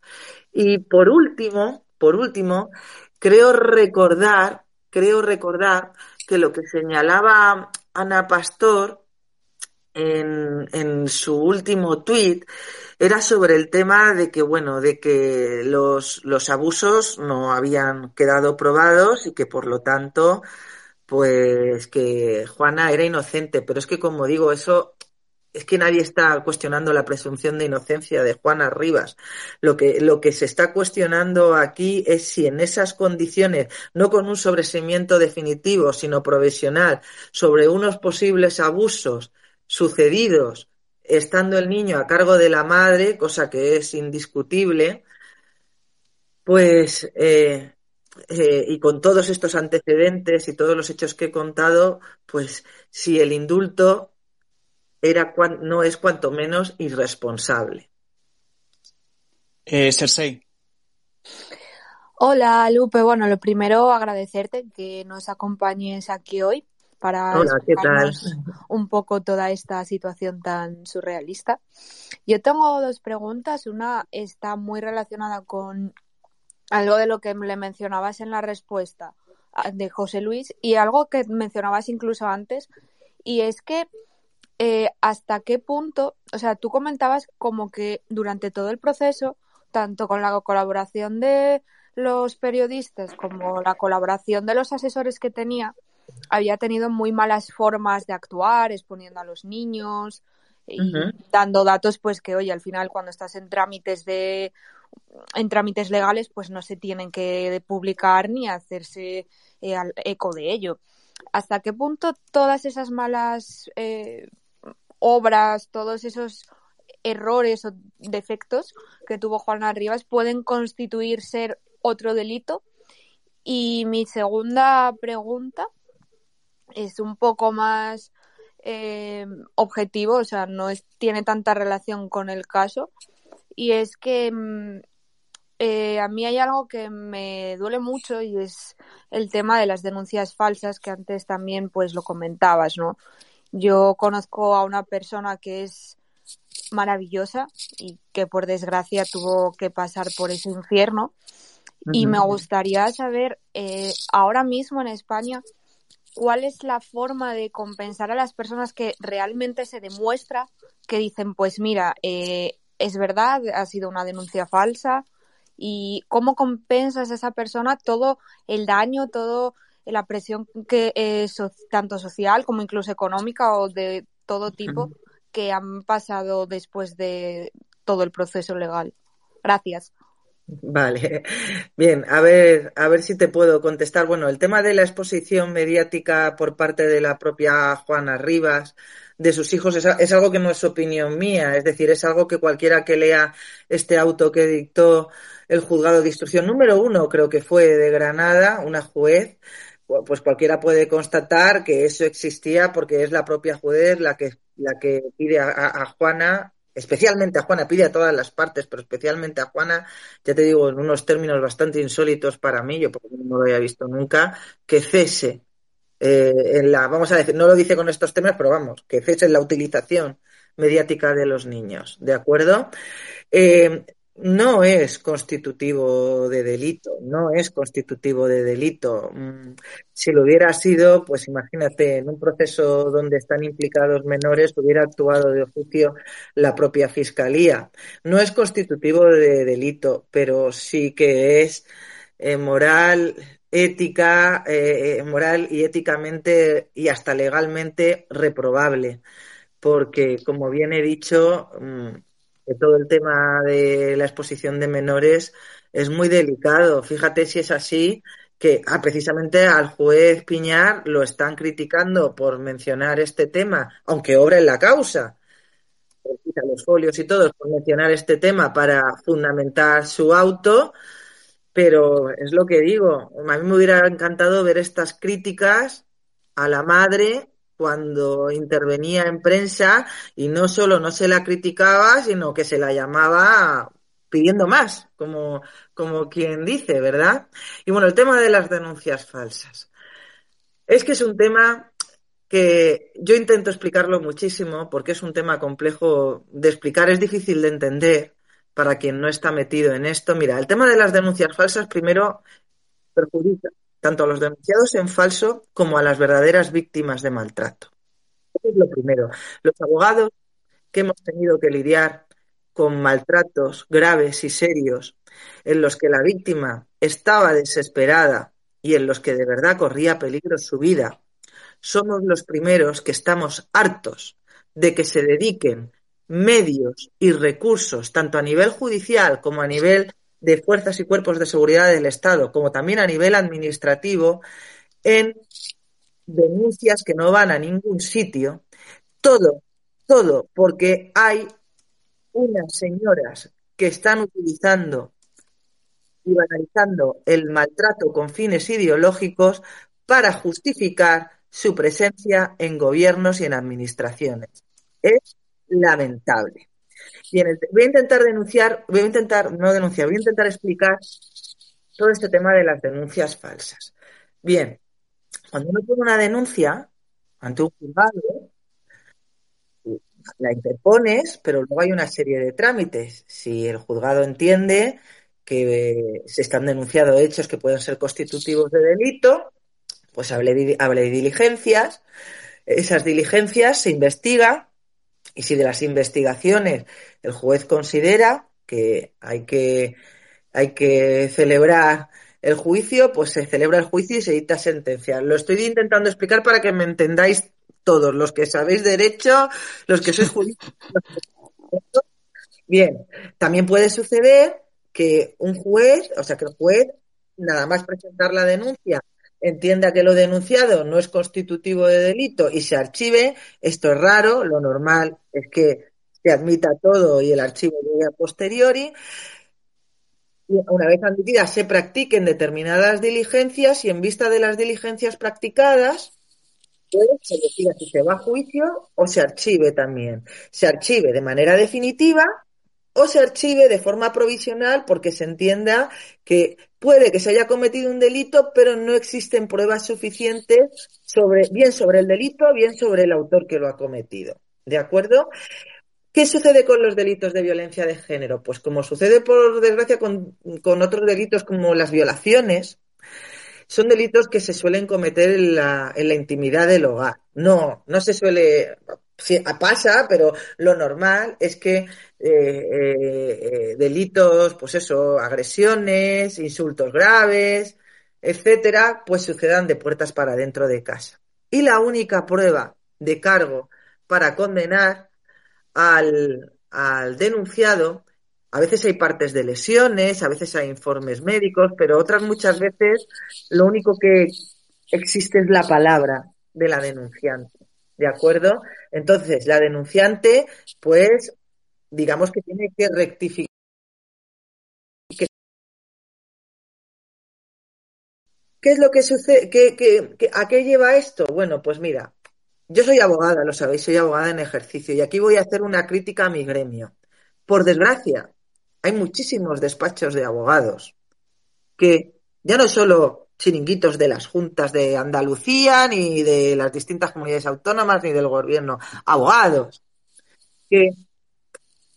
[SPEAKER 2] Y por último, por último, creo recordar, creo recordar que lo que señalaba Ana Pastor en, su último tuit era sobre el tema de que, bueno, de que los, los abusos no habían quedado probados y que por lo tanto, pues que Juana era inocente. Pero es que, como digo, eso es que nadie está cuestionando la presunción de inocencia de Juana Rivas. Lo que, lo que se está cuestionando aquí es si en esas condiciones, no con un sobreseimiento definitivo, sino provisional, sobre unos posibles abusos sucedidos estando el niño a cargo de la madre, cosa que es indiscutible, pues eh, eh, y con todos estos antecedentes y todos los hechos que he contado, pues si el indulto era no es cuanto menos irresponsable.
[SPEAKER 1] Eh, Cersei.
[SPEAKER 5] Hola, Lupe. Bueno, lo primero, agradecerte que nos acompañes aquí hoy para
[SPEAKER 2] Hola, ¿qué tal?
[SPEAKER 5] un poco toda esta situación tan surrealista. Yo tengo dos preguntas. Una está muy relacionada con algo de lo que le mencionabas en la respuesta de José Luis y algo que mencionabas incluso antes, y es que eh, hasta qué punto, o sea, tú comentabas como que durante todo el proceso, tanto con la colaboración de los periodistas como la colaboración de los asesores que tenía, había tenido muy malas formas de actuar, exponiendo a los niños y dando datos, pues que oye, al final cuando estás en trámites de en trámites legales, pues no se tienen que publicar ni hacerse eh, eco de ello. ¿Hasta qué punto todas esas malas eh, obras, todos esos errores o defectos que tuvo Juana Rivas pueden constituir ser otro delito. Y mi segunda pregunta es un poco más eh, objetivo, o sea, no es, tiene tanta relación con el caso. Y es que mm, eh, a mí hay algo que me duele mucho y es el tema de las denuncias falsas que antes también pues lo comentabas, ¿no? Yo conozco a una persona que es maravillosa y que por desgracia tuvo que pasar por ese infierno. Y me gustaría saber, eh, ahora mismo en España, cuál es la forma de compensar a las personas que realmente se demuestra que dicen, pues mira, eh, es verdad, ha sido una denuncia falsa. ¿Y cómo compensas a esa persona todo el daño, todo la presión que es tanto social como incluso económica o de todo tipo que han pasado después de todo el proceso legal. Gracias.
[SPEAKER 2] Vale, bien, a ver, a ver si te puedo contestar. Bueno, el tema de la exposición mediática por parte de la propia Juana Rivas, de sus hijos, es, es algo que no es opinión mía, es decir, es algo que cualquiera que lea este auto que dictó el juzgado de instrucción número uno, creo que fue de Granada, una juez, pues cualquiera puede constatar que eso existía porque es la propia juez la que, la que pide a, Juana, especialmente a Juana, pide a todas las partes, pero especialmente a Juana, ya te digo, en unos términos bastante insólitos para mí, yo porque no lo había visto nunca, que cese eh, en la, vamos a decir, no lo dice con estos temas, pero vamos, que cese en la utilización mediática de los niños, ¿de acuerdo? Eh, no es constitutivo de delito, no es constitutivo de delito. Mm, si lo hubiera sido, pues imagínate, en un proceso donde están implicados menores hubiera actuado de oficio la propia fiscalía. No es constitutivo de delito, pero sí que es eh, moral ética, eh, moral y éticamente y hasta legalmente reprobable, porque como bien he dicho, mm, todo el tema de la exposición de menores es muy delicado. Fíjate si es así, que ah, precisamente al juez Piñar lo están criticando por mencionar este tema, aunque obra en la causa, los folios y todos por mencionar este tema para fundamentar su auto, pero es lo que digo, a mí me hubiera encantado ver estas críticas a la madre cuando intervenía en prensa y no solo no se la criticaba, sino que se la llamaba pidiendo más, como, como quien dice, ¿verdad? Y bueno, el tema de las denuncias falsas. Es que es un tema que yo intento explicarlo muchísimo porque es un tema complejo de explicar, es difícil de entender para quien no está metido en esto. Mira, el tema de las denuncias falsas primero perjudica tanto a los denunciados en falso como a las verdaderas víctimas de maltrato. Eso es lo primero. Los abogados que hemos tenido que lidiar con maltratos graves y serios en los que la víctima estaba desesperada y en los que de verdad corría peligro su vida, somos los primeros que estamos hartos de que se dediquen medios y recursos, tanto a nivel judicial como a nivel de fuerzas y cuerpos de seguridad del Estado, como también a nivel administrativo, en denuncias que no van a ningún sitio. Todo, todo, porque hay unas señoras que están utilizando y banalizando el maltrato con fines ideológicos para justificar su presencia en gobiernos y en administraciones. Es lamentable. Bien, voy a intentar denunciar, voy a intentar, no denunciar, voy a intentar explicar todo este tema de las denuncias falsas. Bien, cuando uno pone una denuncia ante un juzgado, la interpones, pero luego hay una serie de trámites. Si el juzgado entiende que se están denunciando hechos que pueden ser constitutivos de delito, pues hable de, diligencias. Esas diligencias se investigan y si de las investigaciones el juez considera que hay que, hay que celebrar el juicio, pues se celebra el juicio y se dicta sentencia. Lo estoy intentando explicar para que me entendáis todos, los que sabéis derecho, los que sois juristas. Bien, también puede suceder que un juez, o sea, que el juez, nada más presentar la denuncia, entienda que lo denunciado no es constitutivo de delito y se archive, esto es raro, lo normal es que se admita todo y el archivo llegue a posteriori. Y una vez admitidas, se practiquen determinadas diligencias y en vista de las diligencias practicadas, pues se decida si se va a juicio o se archive también. Se archive de manera definitiva o se archive de forma provisional porque se entienda que puede que se haya cometido un delito, pero no existen pruebas suficientes sobre, bien sobre el delito, bien sobre el autor que lo ha cometido. ¿De acuerdo? ¿Qué sucede con los delitos de violencia de género? Pues como sucede, por desgracia, con, con otros delitos como las violaciones, son delitos que se suelen cometer en la, en la intimidad del hogar. No, no se suele, sí, pasa, pero lo normal es que eh, eh, delitos, pues eso, agresiones, insultos graves, etcétera, pues sucedan de puertas para dentro de casa. Y la única prueba de cargo para condenar al denunciado a veces hay partes de lesiones, a veces hay informes médicos, pero otras muchas veces lo único que existe es la palabra de la denunciante. ¿De acuerdo? Entonces, la denunciante, pues, digamos que tiene que rectificar. ¿Qué es lo que sucede? a qué lleva esto? Bueno, pues mira, yo soy abogada, lo sabéis, soy abogada en ejercicio y aquí voy a hacer una crítica a mi gremio. Por desgracia, hay muchísimos despachos de abogados que ya no solo chiringuitos de las juntas de Andalucía, ni de las distintas comunidades autónomas, ni del gobierno, abogados que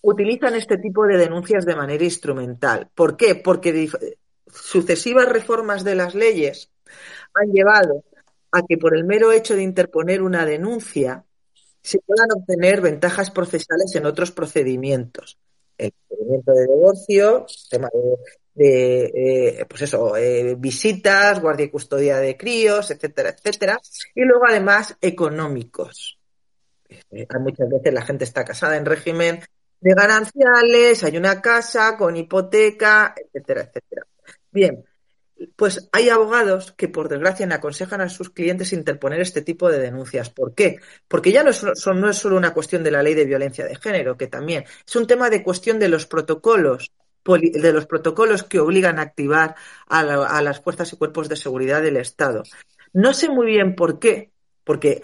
[SPEAKER 2] utilizan este tipo de denuncias de manera instrumental. ¿Por qué? Porque sucesivas reformas de las leyes han llevado a que por el mero hecho de interponer una denuncia se puedan obtener ventajas procesales en otros procedimientos el procedimiento de divorcio, tema de pues eso, visitas, guardia y custodia de críos, etcétera, etcétera, y luego además económicos. Muchas veces la gente está casada en régimen de gananciales, hay una casa con hipoteca, etcétera, etcétera. Bien, pues hay abogados que por desgracia le aconsejan a sus clientes interponer este tipo de denuncias. ¿Por qué? Porque ya no es solo una cuestión de la ley de violencia de género, que también es un tema de cuestión de los protocolos de los protocolos que obligan a activar a, a, las fuerzas y cuerpos de seguridad del Estado. No sé muy bien por qué, porque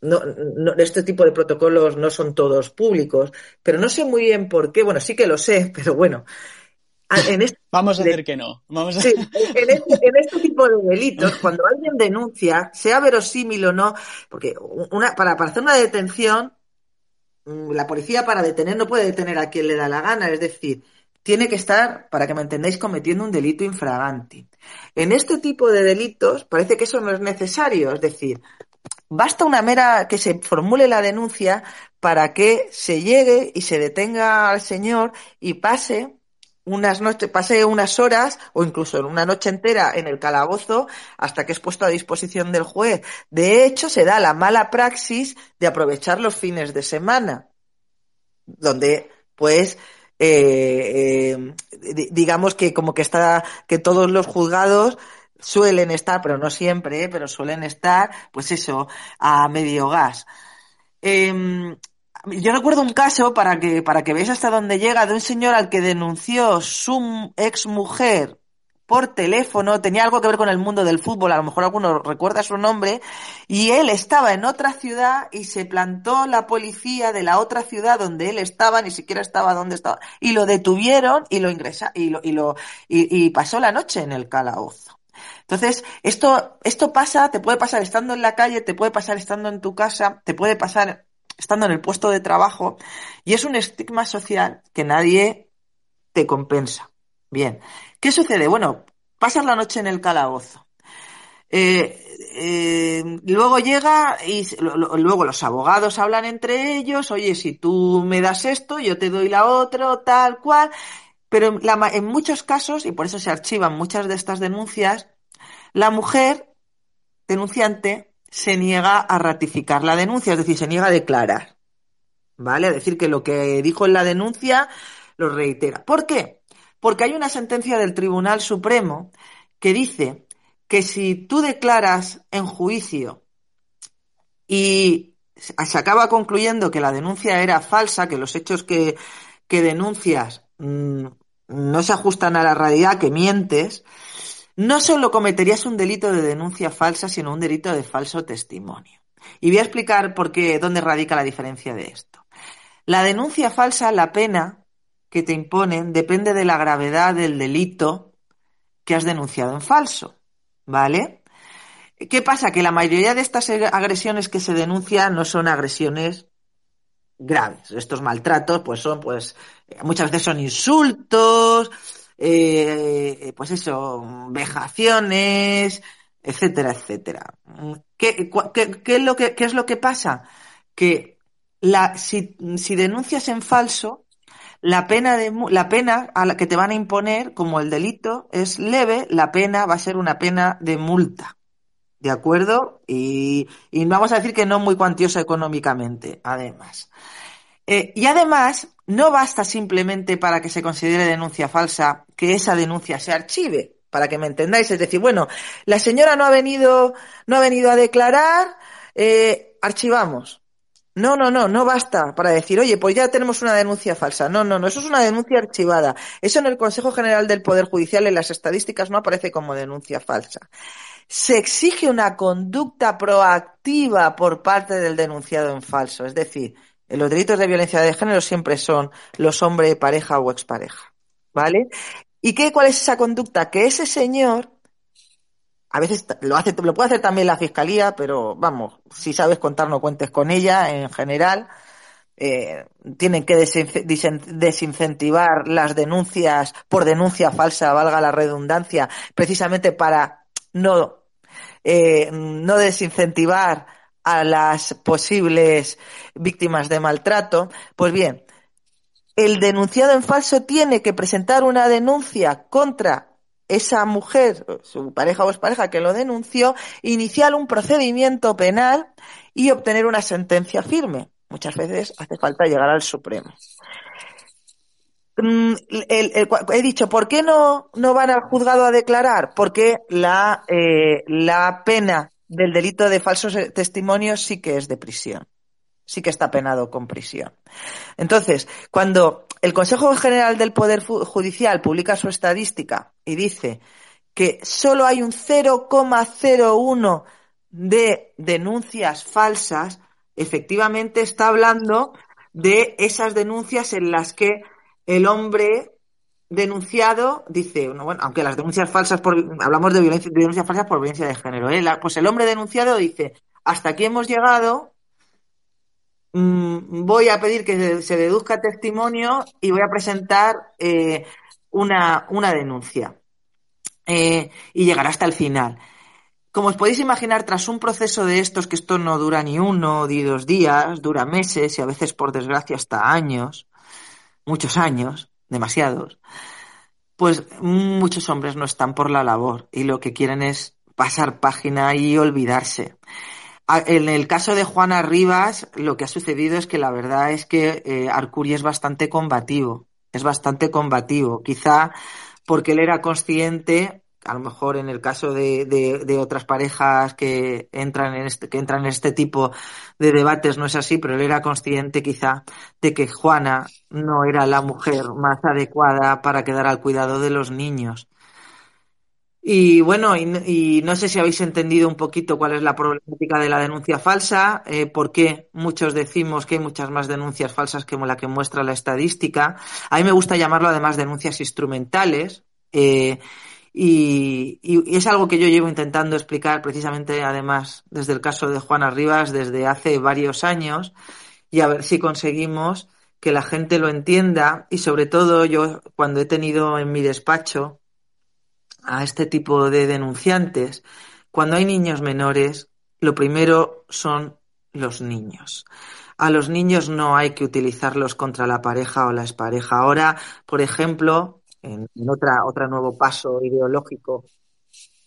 [SPEAKER 2] no, no, este tipo de protocolos no son todos públicos, pero no sé muy bien por qué. Bueno, sí que lo sé, pero bueno.
[SPEAKER 1] Este Vamos a decir que no.
[SPEAKER 2] Este, en, este, tipo de delitos, cuando alguien denuncia, sea verosímil o no, porque una, para, para hacer una detención, mm, la policía para detener no puede detener a quien le da la gana, es decir, tiene que estar, para que me entendáis, cometiendo un delito infraganti. En este tipo de delitos parece que eso no es necesario, es decir, Basta una mera que se formule la denuncia para que se llegue y se detenga al señor y pase unas noches, pase unas horas o incluso una noche entera en el calabozo hasta que es puesto a disposición del juez. De hecho, se da la mala praxis de aprovechar los fines de semana, donde pues eh, eh, digamos que como que está que todos los juzgados suelen estar, pero no siempre, ¿eh? pero suelen estar, pues eso, a medio gas. Em, yo recuerdo un caso, para que, para que veáis hasta dónde llega, de un señor al que denunció su ex mujer por teléfono, tenía algo que ver con el mundo del fútbol, a lo mejor alguno recuerda su nombre, y él estaba en otra ciudad y se plantó la policía de la otra ciudad donde él estaba, ni siquiera estaba donde estaba, y lo detuvieron y lo ingresa, y lo, y lo, y pasó la noche en el calabozo. Entonces, esto, esto pasa, te puede pasar estando en la calle, te puede pasar estando en tu casa, te puede pasar estando en el puesto de trabajo, y es un estigma social que nadie te compensa. Bien, ¿qué sucede? Bueno, pasas la noche en el calabozo. Eh, eh, luego llega y luego los abogados hablan entre ellos, oye, si tú me das esto, yo te doy la otra, tal cual. Pero en muchos casos, y por eso se archivan muchas de estas denuncias, la mujer denunciante se niega a ratificar la denuncia, es decir, se niega a declarar. ¿Vale? A decir que lo que dijo en la denuncia lo reitera. ¿Por qué? Porque hay una sentencia del Tribunal Supremo que dice que si tú declaras en juicio y se acaba concluyendo que la denuncia era falsa, que los hechos que, denuncias mm, no se ajustan a la realidad, que mientes, no solo cometerías un delito de denuncia falsa, sino un delito de falso testimonio. Y voy a explicar por qué, dónde radica la diferencia de esto. La denuncia falsa, la pena que te imponen, depende de la gravedad del delito que has denunciado en falso. ¿Vale? ¿Qué pasa? Que la mayoría de estas agresiones que se denuncian no son agresiones graves. Estos maltratos, pues son, pues, muchas veces son insultos, eh, pues eso, vejaciones, etcétera, etcétera. ¿Qué, es lo que, ¿Qué es lo que pasa? Que la, si, si denuncias en falso, la pena, de, la pena a la que te van a imponer, como el delito es leve, la pena va a ser una pena de multa. ¿De acuerdo? Y, y vamos a decir que no muy cuantiosa económicamente, además. Eh, y además, no basta simplemente para que se considere denuncia falsa que esa denuncia se archive, para que me entendáis. Es decir, bueno, la señora no ha venido, no ha venido a declarar, eh, archivamos. No, no, no, no basta para decir, oye, pues ya tenemos una denuncia falsa. No, no, no, eso es una denuncia archivada. Eso en el Consejo General del Poder Judicial en las estadísticas no aparece como denuncia falsa. Se exige una conducta proactiva por parte del denunciado en falso. Es decir, los delitos de violencia de género siempre son los hombres, pareja o expareja. ¿Vale? ¿Y qué, cuál es esa conducta? Que ese señor, a veces lo hace, lo puede hacer también la fiscalía, pero vamos, si sabes contar no cuentes con ella en general. Eh, tienen que desincentivar las denuncias por denuncia falsa, valga la redundancia, precisamente para no, eh, no desincentivar a las posibles víctimas de maltrato. Pues bien, el denunciado en falso tiene que presentar una denuncia contra esa mujer, su pareja o expareja que lo denunció, iniciar un procedimiento penal y obtener una sentencia firme. Muchas veces hace falta llegar al Supremo. Mm, he dicho, ¿por qué no, no van al juzgado a declarar? Porque la, eh, la pena del delito de falsos testimonios sí que es de prisión. Sí que está penado con prisión. Entonces, cuando el Consejo General del Poder Judicial publica su estadística y dice que solo hay un 0,01 de denuncias falsas, efectivamente está hablando de esas denuncias en las que el hombre denunciado dice, bueno, aunque las denuncias falsas por, hablamos de violencia, denuncias falsas por violencia de género, ¿eh? pues el hombre denunciado dice, hasta aquí hemos llegado, mm, voy a pedir que se deduzca testimonio y voy a presentar eh, una, una, denuncia. Eh, y llegará hasta el final. Como os podéis imaginar, tras un proceso de estos, que esto no dura ni uno ni dos días, dura meses y a veces, por desgracia, hasta años, muchos años, demasiados, pues muchos hombres no están por la labor y lo que quieren es pasar página y olvidarse. En el caso de Juana Rivas, lo que ha sucedido es que la verdad es que eh, Arcuri es bastante combativo, es bastante combativo, quizá porque él era consciente a lo mejor en el caso de, de, otras parejas que entran en este, que entran en este tipo de debates no es así, pero él era consciente quizá de que Juana no era la mujer más adecuada para quedar al cuidado de los niños. Y bueno, y, no sé si habéis entendido un poquito cuál es la problemática de la denuncia falsa, eh, por qué muchos decimos que hay muchas más denuncias falsas que la que muestra la estadística. A mí me gusta llamarlo además denuncias instrumentales. Eh, y, es algo que yo llevo intentando explicar precisamente, además, desde el caso de Juana Rivas, desde hace varios años, y a ver si conseguimos que la gente lo entienda y sobre todo yo cuando he tenido en mi despacho a este tipo de denunciantes, cuando hay niños menores, lo primero son los niños. A los niños no hay que utilizarlos contra la pareja o la expareja. Ahora, por ejemplo, en, otra, otro nuevo paso ideológico,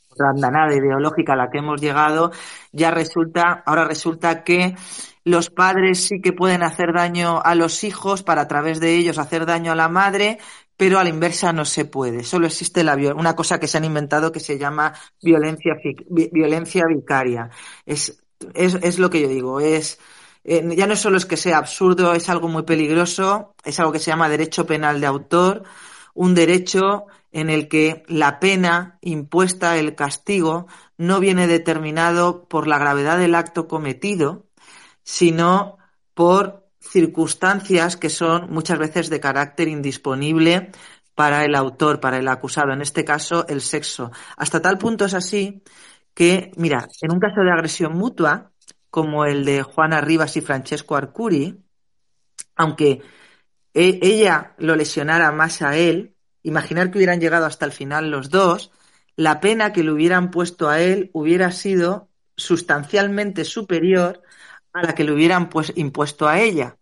[SPEAKER 2] otra andanada ideológica a la que hemos llegado, ya resulta, ahora resulta que los padres sí que pueden hacer daño a los hijos para a través de ellos hacer daño a la madre, pero a la inversa no se puede. Solo existe la, una cosa que se han inventado que se llama violencia, vicaria. Es, es, es lo que yo digo, es, eh, ya no solo es que sea absurdo, es algo muy peligroso, es algo que se llama derecho penal de autor, un derecho en el que la pena impuesta, el castigo, no viene determinado por la gravedad del acto cometido, sino por circunstancias que son muchas veces de carácter indisponible para el autor, para el acusado, en este caso el sexo. Hasta tal punto es así que, mira, en un caso de agresión mutua, como el de Juana Rivas y Francesco Arcuri, aunque e, ella lo lesionara más a él, imaginar que hubieran llegado hasta el final los dos, la pena que le hubieran puesto a él hubiera sido sustancialmente superior a la que le hubieran pues, impuesto a ella,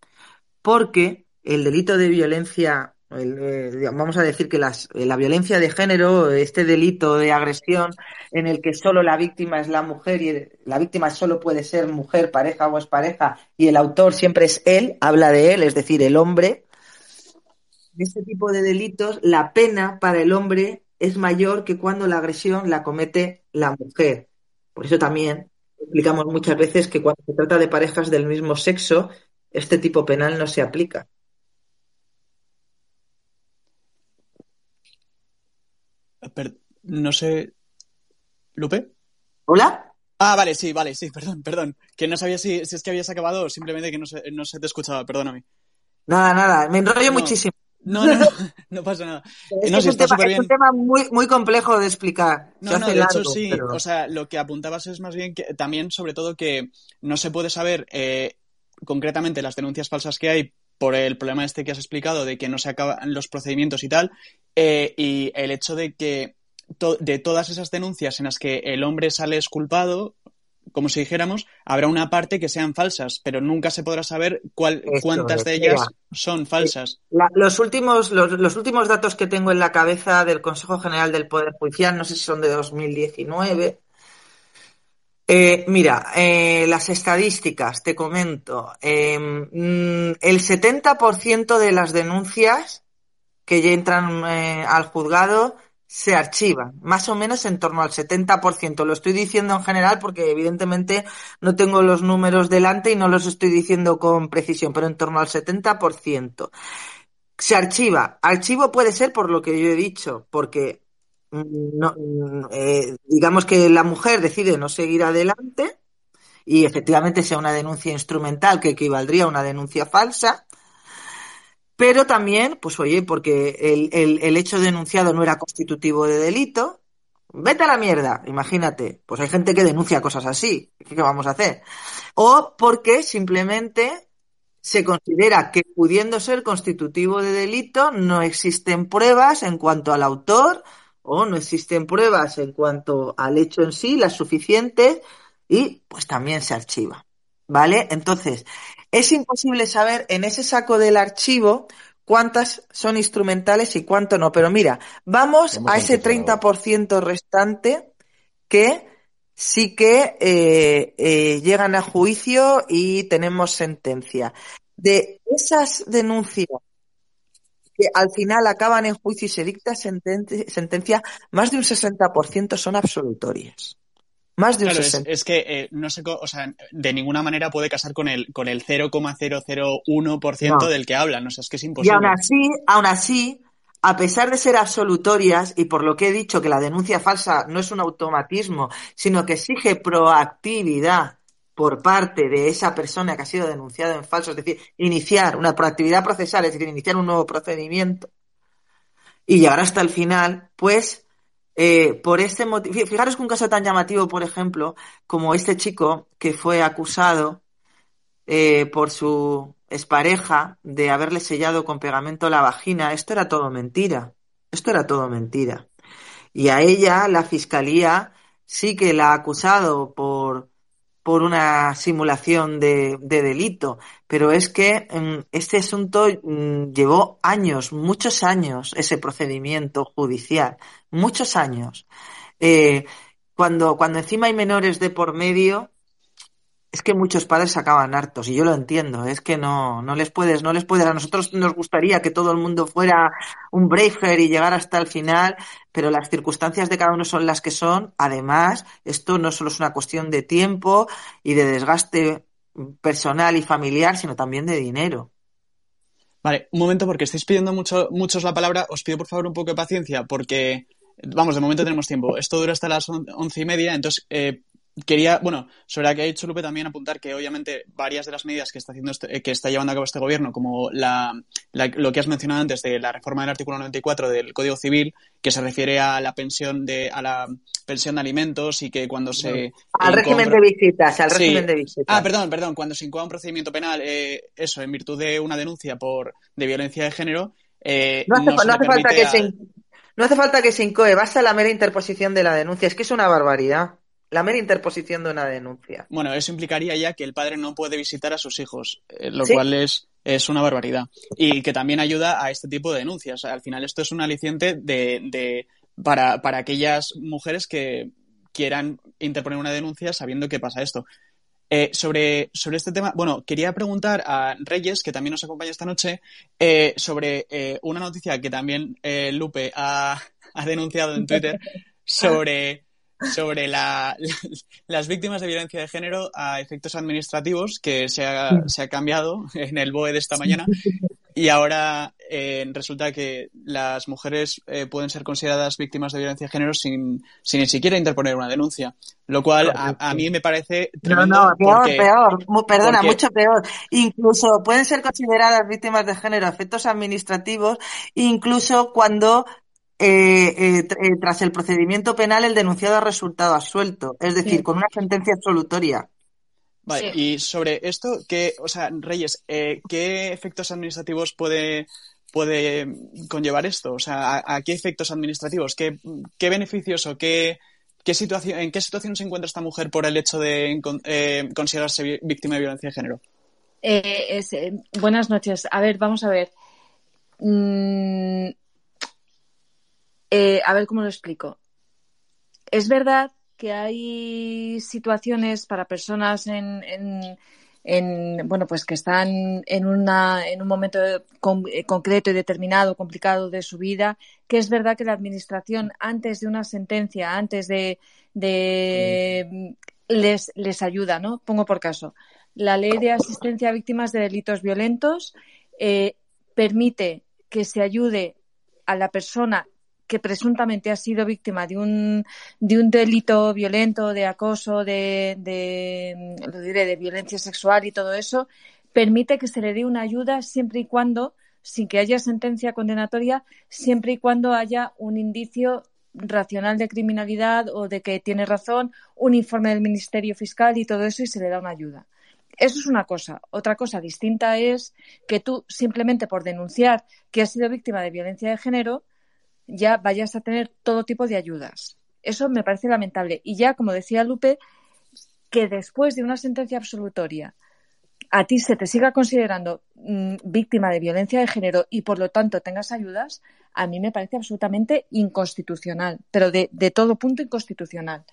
[SPEAKER 2] porque el delito de violencia, eh, vamos a decir que eh, la violencia de género, este delito de agresión en el que solo la víctima es la mujer y la víctima solo puede ser mujer, pareja o expareja y el autor siempre es él, habla de él, es decir, el hombre, de este tipo de delitos, la pena para el hombre es mayor que cuando la agresión la comete la mujer. Por eso también explicamos muchas veces que cuando se trata de parejas del mismo sexo, este tipo penal no se aplica.
[SPEAKER 1] no sé. ¿Lupe?
[SPEAKER 2] ¿Hola?
[SPEAKER 1] Ah, vale, sí, vale, sí, perdón, perdón. Que no sabía si, es que habías acabado o simplemente que no se, no se te escuchaba, perdóname.
[SPEAKER 2] Nada, nada, me enrollo muchísimo.
[SPEAKER 1] No, no, no, pasa nada.
[SPEAKER 2] Es, un, tema, muy, muy complejo de explicar.
[SPEAKER 1] No, no, de hecho sí. O sea, lo que apuntabas es más bien que también, sobre todo, que no se puede saber eh, concretamente las denuncias falsas que hay por el problema este que has explicado de que no se acaban los procedimientos y tal, eh, y el hecho de que de todas esas denuncias en las que el hombre sale esculpado, como si dijéramos, habrá una parte que sean falsas, pero nunca se podrá saber cuál, cuántas de ellas son falsas.
[SPEAKER 2] La- los, últimos, los, los últimos datos que tengo en la cabeza del Consejo General del Poder Judicial, no sé si son de 2019. Eh, mira, eh, las estadísticas, te comento. Eh, el 70% de las denuncias que ya entran eh, al juzgado se archivan, más o menos en torno al 70%. Lo estoy diciendo en general porque evidentemente no tengo los números delante y no los estoy diciendo con precisión, pero en torno al 70%. Se archiva. Archivo puede ser por lo que yo he dicho, porque mm, no, mm, eh, digamos que la mujer decide no seguir adelante y efectivamente sea una denuncia instrumental que equivaldría a una denuncia falsa. Pero también, pues oye, porque el, el, hecho denunciado no era constitutivo de delito, vete a la mierda, imagínate. Pues hay gente que denuncia cosas así. ¿Qué vamos a hacer? O porque simplemente se considera que pudiendo ser constitutivo de delito no existen pruebas en cuanto al autor o no existen pruebas en cuanto al hecho en sí, las suficientes, y pues también se archiva. ¿Vale? Entonces, es imposible saber en ese saco del archivo cuántas son instrumentales y cuánto no. Pero mira, vamos
[SPEAKER 6] Hemos
[SPEAKER 2] a ese
[SPEAKER 6] empezado.
[SPEAKER 2] 30% restante que sí que eh, eh, llegan a juicio y tenemos sentencia. De esas denuncias que al final acaban en juicio y se dicta senten- sentencia, más de un 60% son absolutorias. Más de un
[SPEAKER 1] Claro, es,
[SPEAKER 2] 60%.
[SPEAKER 1] es que no no sé, o sea, de ninguna manera puede casar con el, con el 0,001%
[SPEAKER 2] No.
[SPEAKER 1] del que hablan. O sea, es que es
[SPEAKER 2] Y
[SPEAKER 1] imposible.
[SPEAKER 2] aún así, aún así, a pesar de ser absolutorias, y por lo que he dicho que la denuncia falsa no es un automatismo, sino que exige proactividad por parte de esa persona que ha sido denunciada en falso, es decir, iniciar una proactividad procesal, es decir, iniciar un nuevo procedimiento y llegar hasta el final, pues eh, por este motivo, fijaros que un caso tan llamativo, por ejemplo, como este chico que fue acusado eh, por su expareja de haberle sellado con pegamento la vagina, esto era todo mentira. Esto era todo mentira. Y a ella, la fiscalía, sí que la ha acusado por, por una simulación de, de delito. Pero es que mm, este asunto mm, llevó años, muchos años, ese procedimiento judicial. Muchos años. Eh, cuando, cuando encima hay menores de por medio, es que muchos padres acaban hartos y yo lo entiendo, es que no, no les puedes, no les puedes. A nosotros nos gustaría que todo el mundo fuera un Braveheart y llegar hasta el final, pero las circunstancias de cada uno son las que son. Además, esto no solo es una cuestión de tiempo y de desgaste personal y familiar, sino también de dinero.
[SPEAKER 1] Vale, un momento, porque estáis pidiendo mucho, muchos la palabra. Os pido por favor un poco de paciencia, porque, vamos, de momento tenemos tiempo. Esto dura hasta las on- once y media, entonces eh, quería, bueno, sobre la que ha dicho Lupe también apuntar que obviamente varias de las medidas que está haciendo este- que está llevando a cabo este gobierno, como la, la- lo que has mencionado antes de la reforma del artículo 94 del Código Civil, que se refiere a la pensión de, a la pensión de alimentos y que cuando se
[SPEAKER 2] Al régimen de visitas, al
[SPEAKER 1] Sí.
[SPEAKER 2] régimen de visitas.
[SPEAKER 1] Ah, perdón, perdón, cuando se incoa un procedimiento penal, eh, eso, en virtud de una denuncia por de violencia de género, eh,
[SPEAKER 2] No hace,
[SPEAKER 1] no se
[SPEAKER 2] no
[SPEAKER 1] le
[SPEAKER 2] hace falta que
[SPEAKER 1] a-
[SPEAKER 2] se, no hace falta que se incoe, basta la mera interposición de la denuncia. Es que es una barbaridad. La mera interposición de una denuncia.
[SPEAKER 1] Bueno, eso implicaría ya que el padre no puede visitar a sus hijos, eh, lo
[SPEAKER 2] Sí.
[SPEAKER 1] cual es, es una barbaridad. Y que también ayuda a este tipo de denuncias. Al final esto es un aliciente de, de, para, para aquellas mujeres que quieran interponer una denuncia sabiendo que pasa esto. Eh, sobre, sobre este tema, bueno, quería preguntar a Reyes, que también nos acompaña esta noche, eh, sobre eh, una noticia que también Lupe ha, ha denunciado en Twitter sobre, sobre la, las víctimas de violencia de género a efectos administrativos, que se ha, se ha cambiado en el BOE de esta mañana. Y ahora eh, resulta que las mujeres eh, pueden ser consideradas víctimas de violencia de género sin, sin ni siquiera interponer una denuncia. Lo cual a, a mí me parece
[SPEAKER 2] No,
[SPEAKER 1] tremendo.
[SPEAKER 2] no, peor,
[SPEAKER 1] porque,
[SPEAKER 2] peor. Perdona,
[SPEAKER 1] porque-
[SPEAKER 2] mucho peor. Incluso pueden ser consideradas víctimas de género a efectos administrativos, incluso cuando eh, eh, eh, tras el procedimiento penal el denunciado ha resultado absuelto, es decir,
[SPEAKER 3] Sí.
[SPEAKER 2] con una sentencia absolutoria.
[SPEAKER 1] Vale,
[SPEAKER 3] Sí.
[SPEAKER 1] y sobre esto, ¿qué, o sea, Reyes, eh, ¿qué efectos administrativos puede, puede conllevar esto? O sea, ¿a, a qué efectos administrativos? ¿Qué, qué beneficios o qué, ¿qué situación, ¿en qué situación se encuentra esta mujer por el hecho de eh, considerarse víctima de violencia de género?
[SPEAKER 6] Eh, eh, buenas noches. A ver, vamos a ver. Mm, a ver cómo lo explico. Es verdad que hay situaciones para personas en, en, bueno, pues que están en, una, en un momento concreto y determinado, complicado de su vida, que es verdad que la administración, antes de una sentencia, antes de, de les, les ayuda, ¿no? Pongo por caso. La ley de asistencia a víctimas de delitos violentos eh, permite que se ayude a la persona que presuntamente ha sido víctima de un, de un delito violento, de acoso, de, de, lo diré, de violencia sexual y todo eso, permite que se le dé una ayuda siempre y cuando, sin que haya sentencia condenatoria, siempre y cuando haya un indicio racional de criminalidad o de que tiene razón, un informe del Ministerio Fiscal y todo eso y se le da una ayuda. Eso es una cosa. Otra cosa distinta es que tú simplemente por denunciar que has sido víctima de violencia de género, ya vayas a tener todo tipo de ayudas. Eso me parece lamentable. Y ya, como decía Lupe, que después de una sentencia absolutoria a ti se te siga considerando mm, víctima de violencia de género y por lo tanto tengas ayudas, a mí me parece absolutamente inconstitucional, pero de todo punto inconstitucional.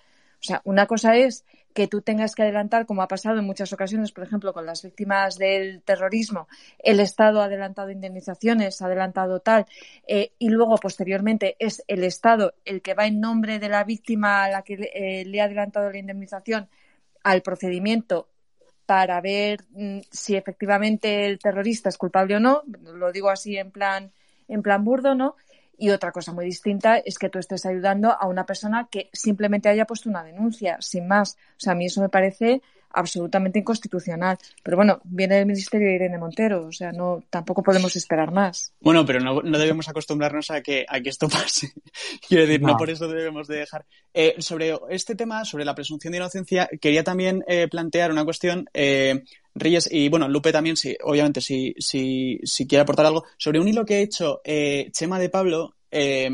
[SPEAKER 6] O sea, una cosa es que tú tengas que adelantar, como ha pasado en muchas ocasiones, por ejemplo, con las víctimas del terrorismo, el Estado ha adelantado indemnizaciones, ha adelantado tal, eh, y luego posteriormente es el Estado el que va en nombre de la víctima a la que eh, le ha adelantado la indemnización al procedimiento para ver mm, si efectivamente el terrorista es culpable o no, lo digo así en plan, en plan burdo, ¿no? Y otra cosa muy distinta es que tú estés ayudando a una persona que simplemente haya puesto una denuncia, sin más. O sea, a mí eso me parece absolutamente inconstitucional. Pero bueno, viene del Ministerio de Irene Montero, o sea, no tampoco podemos esperar más.
[SPEAKER 1] Bueno, pero no, debemos acostumbrarnos a que, a que esto pase. Quiero decir, no. por eso debemos de dejar. Eh, sobre este tema, sobre la presunción de inocencia, quería también eh, plantear una cuestión. Eh, Reyes y bueno, Lupe también, sí, obviamente, si, si, si quiere aportar algo, sobre un hilo que ha hecho eh, Chema de Pablo eh,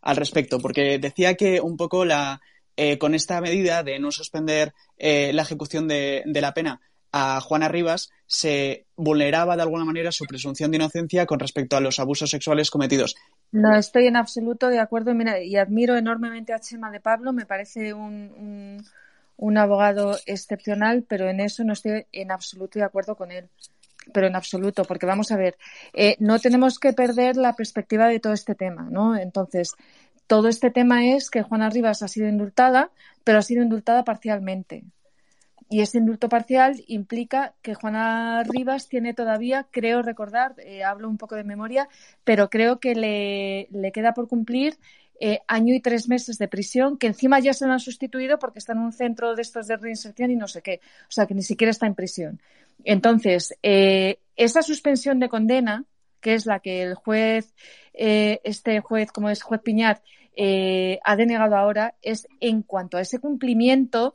[SPEAKER 1] al respecto, porque decía que un poco la, eh, con esta medida de no suspender la ejecución de, la pena a Juana Rivas, se vulneraba de alguna manera su presunción de inocencia con respecto a los abusos sexuales cometidos.
[SPEAKER 6] No estoy en absoluto de acuerdo mira, y admiro enormemente a Chema de Pablo, me parece un un abogado excepcional, pero en eso no estoy en absoluto de acuerdo con él. Pero en absoluto, porque vamos a ver, eh, no tenemos que perder la perspectiva de todo este tema, ¿no? Entonces, todo este tema es que Juana Rivas ha sido indultada, pero ha sido indultada parcialmente. Y ese indulto parcial implica que Juana Rivas tiene todavía, creo recordar, eh, hablo un poco de memoria, pero creo que le, le queda por cumplir eh, año y tres meses de prisión, que encima ya se lo han sustituido porque está en un centro de estos de reinserción y no sé qué. O sea, que ni siquiera está en prisión. Entonces, eh, esa suspensión de condena, que es la que el juez, eh, este juez, como es juez Piñar, ha denegado ahora, es en cuanto a ese cumplimiento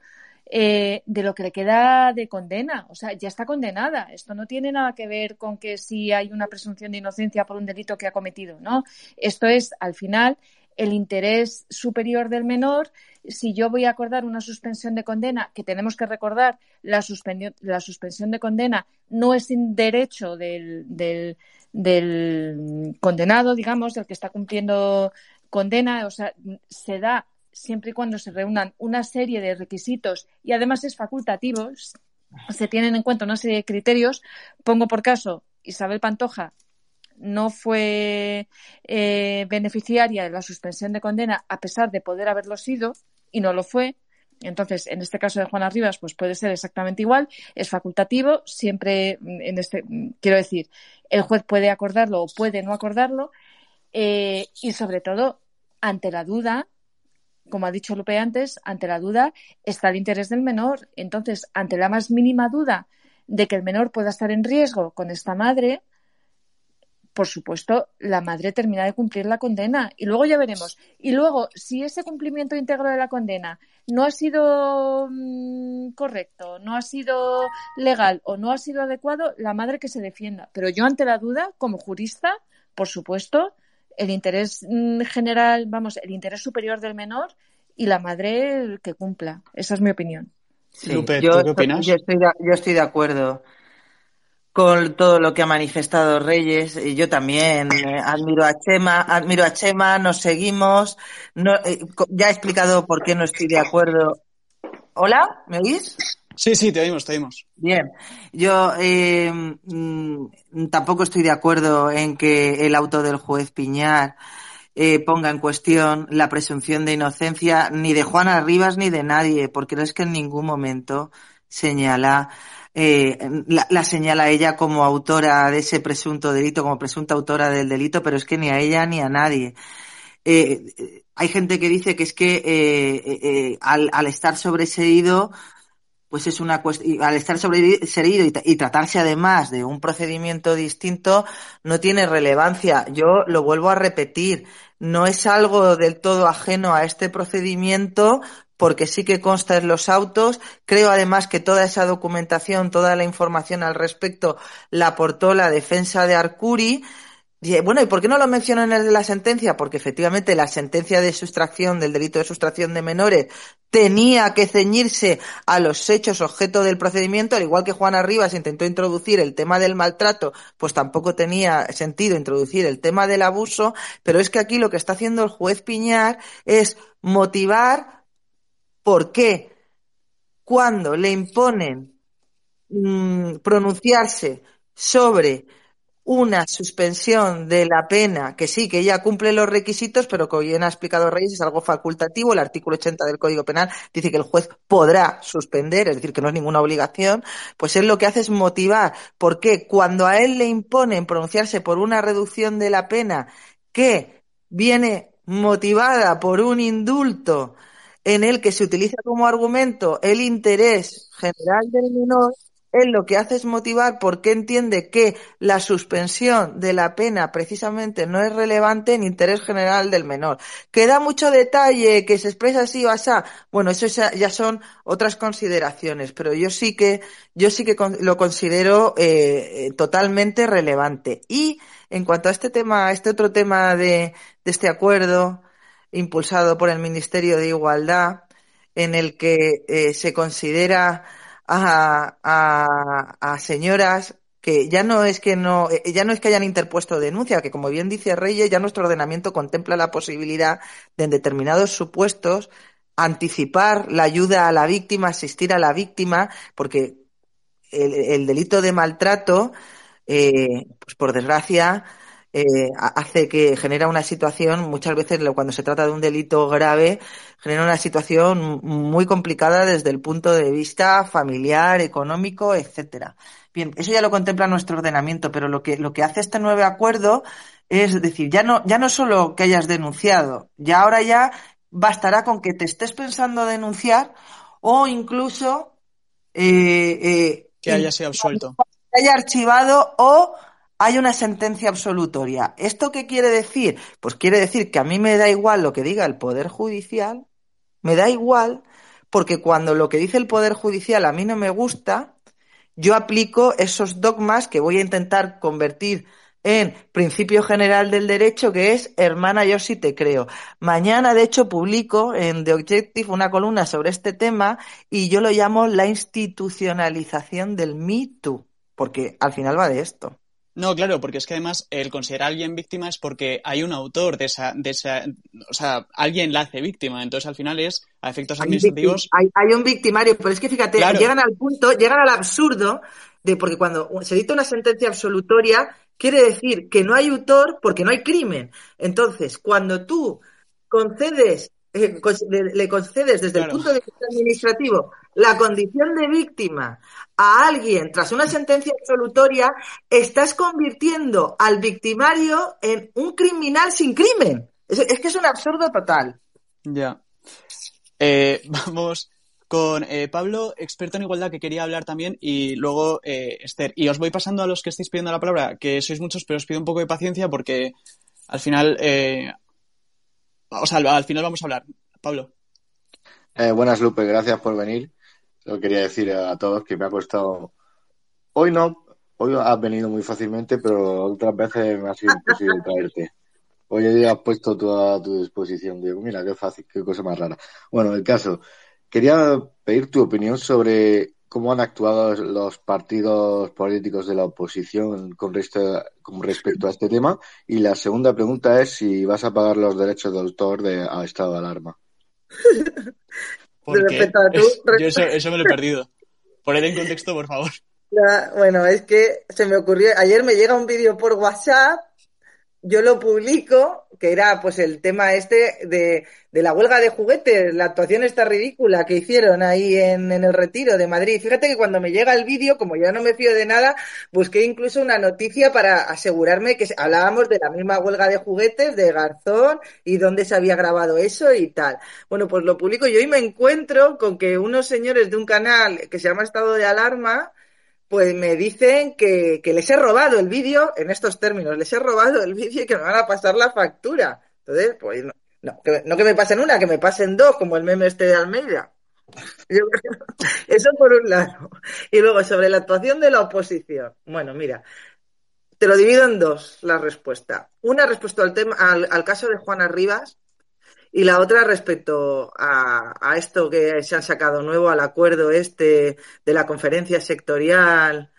[SPEAKER 6] de lo que le queda de condena. O sea, ya está condenada. Esto no tiene nada que ver con que si hay una presunción de inocencia por un delito que ha cometido, ¿no? Esto es, al final, el interés superior del menor, si yo voy a acordar una suspensión de condena, que tenemos que recordar, la, la suspensión de condena no es un derecho del, del, condenado, digamos, del que está cumpliendo condena, o sea, se da siempre y cuando se reúnan una serie de requisitos y además es facultativo, se tienen en cuenta una serie de criterios. Pongo por caso Isabel Pantoja, no fue eh, beneficiaria de la suspensión de condena a pesar de poder haberlo sido y no lo fue. Entonces, en este caso de Juana Rivas, pues puede ser exactamente igual, es facultativo, siempre mm, en este, mm, quiero decir, el juez puede acordarlo o puede no acordarlo, eh, y sobre todo, ante la duda, como ha dicho Lupe antes, ante la duda está el interés del menor. Entonces, ante la más mínima duda de que el menor pueda estar en riesgo con esta madre, por supuesto, la madre termina de cumplir la condena y luego ya veremos. Y luego, si ese cumplimiento íntegro de la condena no ha sido mm, correcto, no ha sido legal o no ha sido adecuado, la madre que se defienda. Pero yo ante la duda, como jurista, por supuesto, el interés mm, general, vamos, el interés superior del menor y la madre que cumpla. Esa es mi opinión.
[SPEAKER 1] Lupe,
[SPEAKER 2] yo,
[SPEAKER 1] ¿tú qué opinas?
[SPEAKER 2] Yo estoy, de, yo estoy de acuerdo con todo lo que ha manifestado Reyes. Y yo también eh, admiro a Chema, admiro a Chema, nos seguimos. No, eh, ya he explicado por qué no estoy de acuerdo. ¿Hola? ¿Me oís?
[SPEAKER 1] Sí, sí, te oímos, te oímos.
[SPEAKER 2] Bien, yo eh, mm, tampoco estoy de acuerdo en que el auto del juez Piñar eh, ponga en cuestión la presunción de inocencia ni de Juana Rivas ni de nadie, porque no es que en ningún momento señala eh, la, la, señala ella como autora de ese presunto delito, como presunta autora del delito, pero es que ni a ella ni a nadie. Eh, hay gente que dice que es que eh, al, al, estar sobreseído, pues es una cuestión, al estar sobreseído y, tratarse además de un procedimiento distinto, no tiene relevancia. Yo lo vuelvo a repetir, no es algo del todo ajeno a este procedimiento porque sí que consta en los autos. Creo además que toda esa documentación, toda la información al respecto la aportó la defensa de Arcuri. Bueno, ¿y por qué no lo mencionan en el de la sentencia? Porque efectivamente la sentencia de sustracción del delito de sustracción de menores tenía que ceñirse a los hechos objeto del procedimiento, al igual que Juana Rivas intentó introducir el tema del maltrato, pues tampoco tenía sentido introducir el tema del abuso, pero es que aquí lo que está haciendo el juez Piñar es motivar ¿Por qué? Cuando le imponen mmm, pronunciarse sobre una suspensión de la pena, que sí, que ella cumple los requisitos, pero como bien ha explicado Reyes, es algo facultativo. El artículo 80 del Código Penal dice que el juez podrá suspender, es decir, que no es ninguna obligación, pues él lo que hace es motivar. ¿Por qué? Cuando a él le imponen pronunciarse por una reducción de la pena que viene motivada por un indulto en el que se utiliza como argumento el interés general del menor, él lo que hace es motivar porque entiende que la suspensión de la pena precisamente no es relevante en interés general del menor. Que da mucho detalle, que se expresa así o así, bueno, eso ya son otras consideraciones, pero yo sí que, yo sí que lo considero eh, totalmente relevante. Y en cuanto a este tema, este otro tema de este acuerdo, impulsado por el Ministerio de Igualdad, en el que eh, se considera a, a, señoras que ya no es que no eh, ya no es que hayan interpuesto denuncia, que como bien dice Reyes, ya nuestro ordenamiento contempla la posibilidad de en determinados supuestos anticipar la ayuda a la víctima, asistir a la víctima, porque el, el delito de maltrato, eh, pues por desgracia, eh, hace que genera una situación, muchas veces cuando se trata de un delito grave, genera una situación muy complicada desde el punto de vista familiar, económico, etcétera. Bien, eso ya lo contempla nuestro ordenamiento, pero lo que, lo que hace este nuevo acuerdo es decir, ya no, ya no solo que hayas denunciado, ya ahora ya bastará con que te estés pensando denunciar o incluso eh, eh,
[SPEAKER 1] que haya sido absuelto.
[SPEAKER 2] Que haya archivado o hay una sentencia absolutoria. ¿Esto qué quiere decir? Pues quiere decir que a mí me da igual lo que diga el Poder Judicial, me da igual, porque cuando lo que dice el Poder Judicial a mí no me gusta, yo aplico esos dogmas que voy a intentar convertir en principio general del derecho, que es hermana, yo sí te creo. Mañana, de hecho, publico en The Objective una columna sobre este tema y yo lo llamo la institucionalización del Me Too, porque al final va de esto.
[SPEAKER 1] No, claro, porque es que además el considerar a alguien víctima es porque hay un autor de esa, de esa, o sea, alguien la hace víctima. Entonces al final es a efectos administrativos.
[SPEAKER 2] Hay, hay un victimario, pero es que fíjate, claro. llegan al punto, llegan al absurdo de porque cuando se dicta una sentencia absolutoria quiere decir que no hay autor porque no hay crimen. Entonces, cuando tú concedes eh, le concedes desde claro. el punto de vista administrativo la condición de víctima a alguien tras una sentencia absolutoria, estás convirtiendo al victimario en un criminal sin crimen. Es, es que es un absurdo total.
[SPEAKER 1] Ya. Eh, vamos con eh, Pablo, experto en igualdad, que quería hablar también, y luego eh, Esther. Y os voy pasando a los que estáis pidiendo la palabra, que sois muchos, pero os pido un poco de paciencia porque al final eh, o sea, al final vamos a hablar. Pablo.
[SPEAKER 7] Eh, buenas, Lupe, gracias por venir. Yo quería decir a todos que me ha costado. Hoy no, hoy has venido muy fácilmente, pero otras veces me ha sido imposible traerte. Hoy has puesto tú a tu disposición, Diego. Mira, qué fácil, qué cosa más rara. Bueno, el caso, quería pedir tu opinión sobre cómo han actuado los partidos políticos de la oposición con, con respecto a este tema. Y la segunda pregunta es si vas a pagar los derechos de autor de a estado de alarma.
[SPEAKER 1] ¿Por qué? Yo eso, eso, me lo he perdido. Poned en contexto, por favor.
[SPEAKER 2] bueno, es que se me ocurrió, ayer me llega un vídeo por WhatsApp yo lo publico, que era pues el tema este de, de, la huelga de juguetes, la actuación esta ridícula que hicieron ahí en, en el retiro de Madrid. Fíjate que cuando me llega el vídeo, como ya no me fío de nada, busqué incluso una noticia para asegurarme que hablábamos de la misma huelga de juguetes de Garzón y dónde se había grabado eso y tal. Bueno, pues lo publico y hoy me encuentro con que unos señores de un canal que se llama Estado de Alarma, pues me dicen que, que les he robado el vídeo, en estos términos, les he robado el vídeo y que me van a pasar la factura. Entonces, pues no, no, que, no que me pasen una, que me pasen dos, como el meme este de Almeida. Eso por un lado. Y luego, sobre la actuación de la oposición. Bueno, mira, te lo divido en dos la respuesta. Una respecto al tema, al, al caso de Juana Rivas, y la otra respecto a, esto que se han sacado nuevo, al acuerdo este de la conferencia sectorial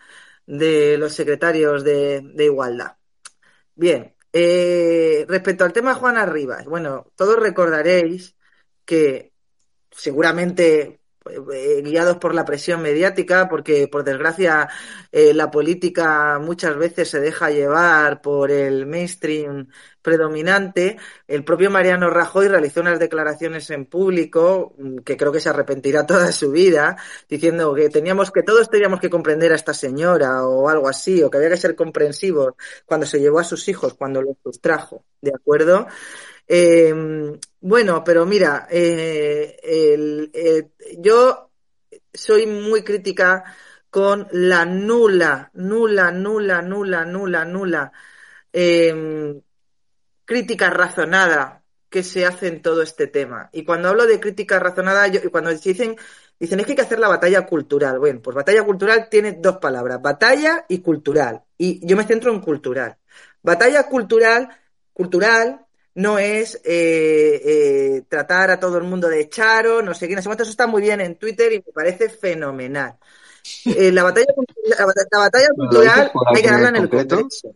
[SPEAKER 2] de los secretarios de, de igualdad. Bien, eh, respecto al tema Juana Rivas, bueno, todos recordaréis que seguramente eh, guiados por la presión mediática, porque por desgracia eh, la política muchas veces se deja llevar por el mainstream predominante. El propio Mariano Rajoy realizó unas declaraciones en público mm, que creo que se arrepentirá toda su vida, diciendo que teníamos que todos teníamos que comprender a esta señora o algo así, o que había que ser comprensivos cuando se llevó a sus hijos, cuando los sustrajo, ¿de acuerdo? Eh, bueno, pero mira, eh, el, yo soy muy crítica con la nula, nula, nula, nula, nula, nula eh, crítica razonada que se hace en todo este tema. Y cuando hablo de crítica razonada, yo, cuando dicen, dicen es que hay que hacer la batalla cultural. Bueno, pues batalla cultural tiene dos palabras, batalla y cultural. Y yo me centro en cultural. Batalla cultural, cultural no es eh, eh, tratar a todo el mundo de charo, no sé qué, no sé cuánto, eso está muy bien en Twitter y me parece fenomenal. Eh, la batalla, la, la batalla cultural hay que darla en el Congreso.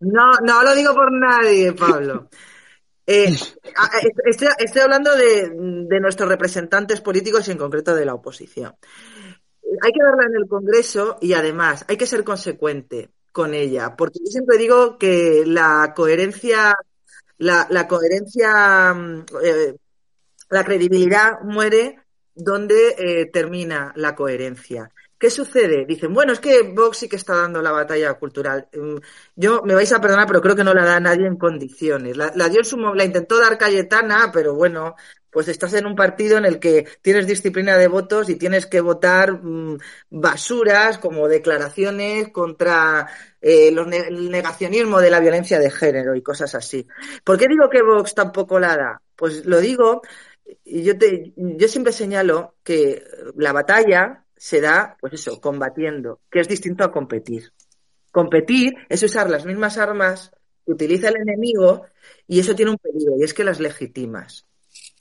[SPEAKER 2] No, no lo digo por nadie, Pablo. Estoy, estoy, hablando de, de, nuestros representantes políticos y en concreto de la oposición. Hay que darla en el Congreso y además hay que ser consecuente con ella, porque yo siempre digo que la coherencia la, la coherencia, mm, eh, la credibilidad muere donde eh, termina la coherencia. ¿Qué sucede? Dicen, bueno, es que Vox sí que está dando la batalla cultural. Mm, yo me vais a perdonar, pero creo que no la da nadie en condiciones. La, la dio en su, la intentó dar Cayetana, pero bueno, pues estás en un partido en el que tienes disciplina de votos y tienes que votar mmm, basuras como declaraciones contra eh, los el negacionismo de la violencia de género y cosas así. ¿Por qué digo que Vox tampoco la da? Pues lo digo, y yo, te, yo siempre señalo que la batalla se da, pues eso, combatiendo, que es distinto a competir. Competir es usar las mismas armas que utiliza el enemigo y eso tiene un peligro y es que las legitimas.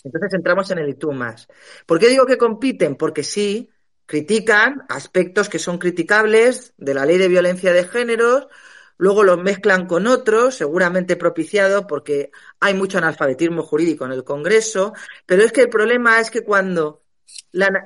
[SPEAKER 2] Entonces entramos en el y tú más. ¿Por qué digo que compiten? Porque sí, critican aspectos que son criticables de la ley de violencia de género, luego los mezclan con otros, seguramente propiciado porque hay mucho analfabetismo jurídico en el Congreso, pero es que el problema es que cuando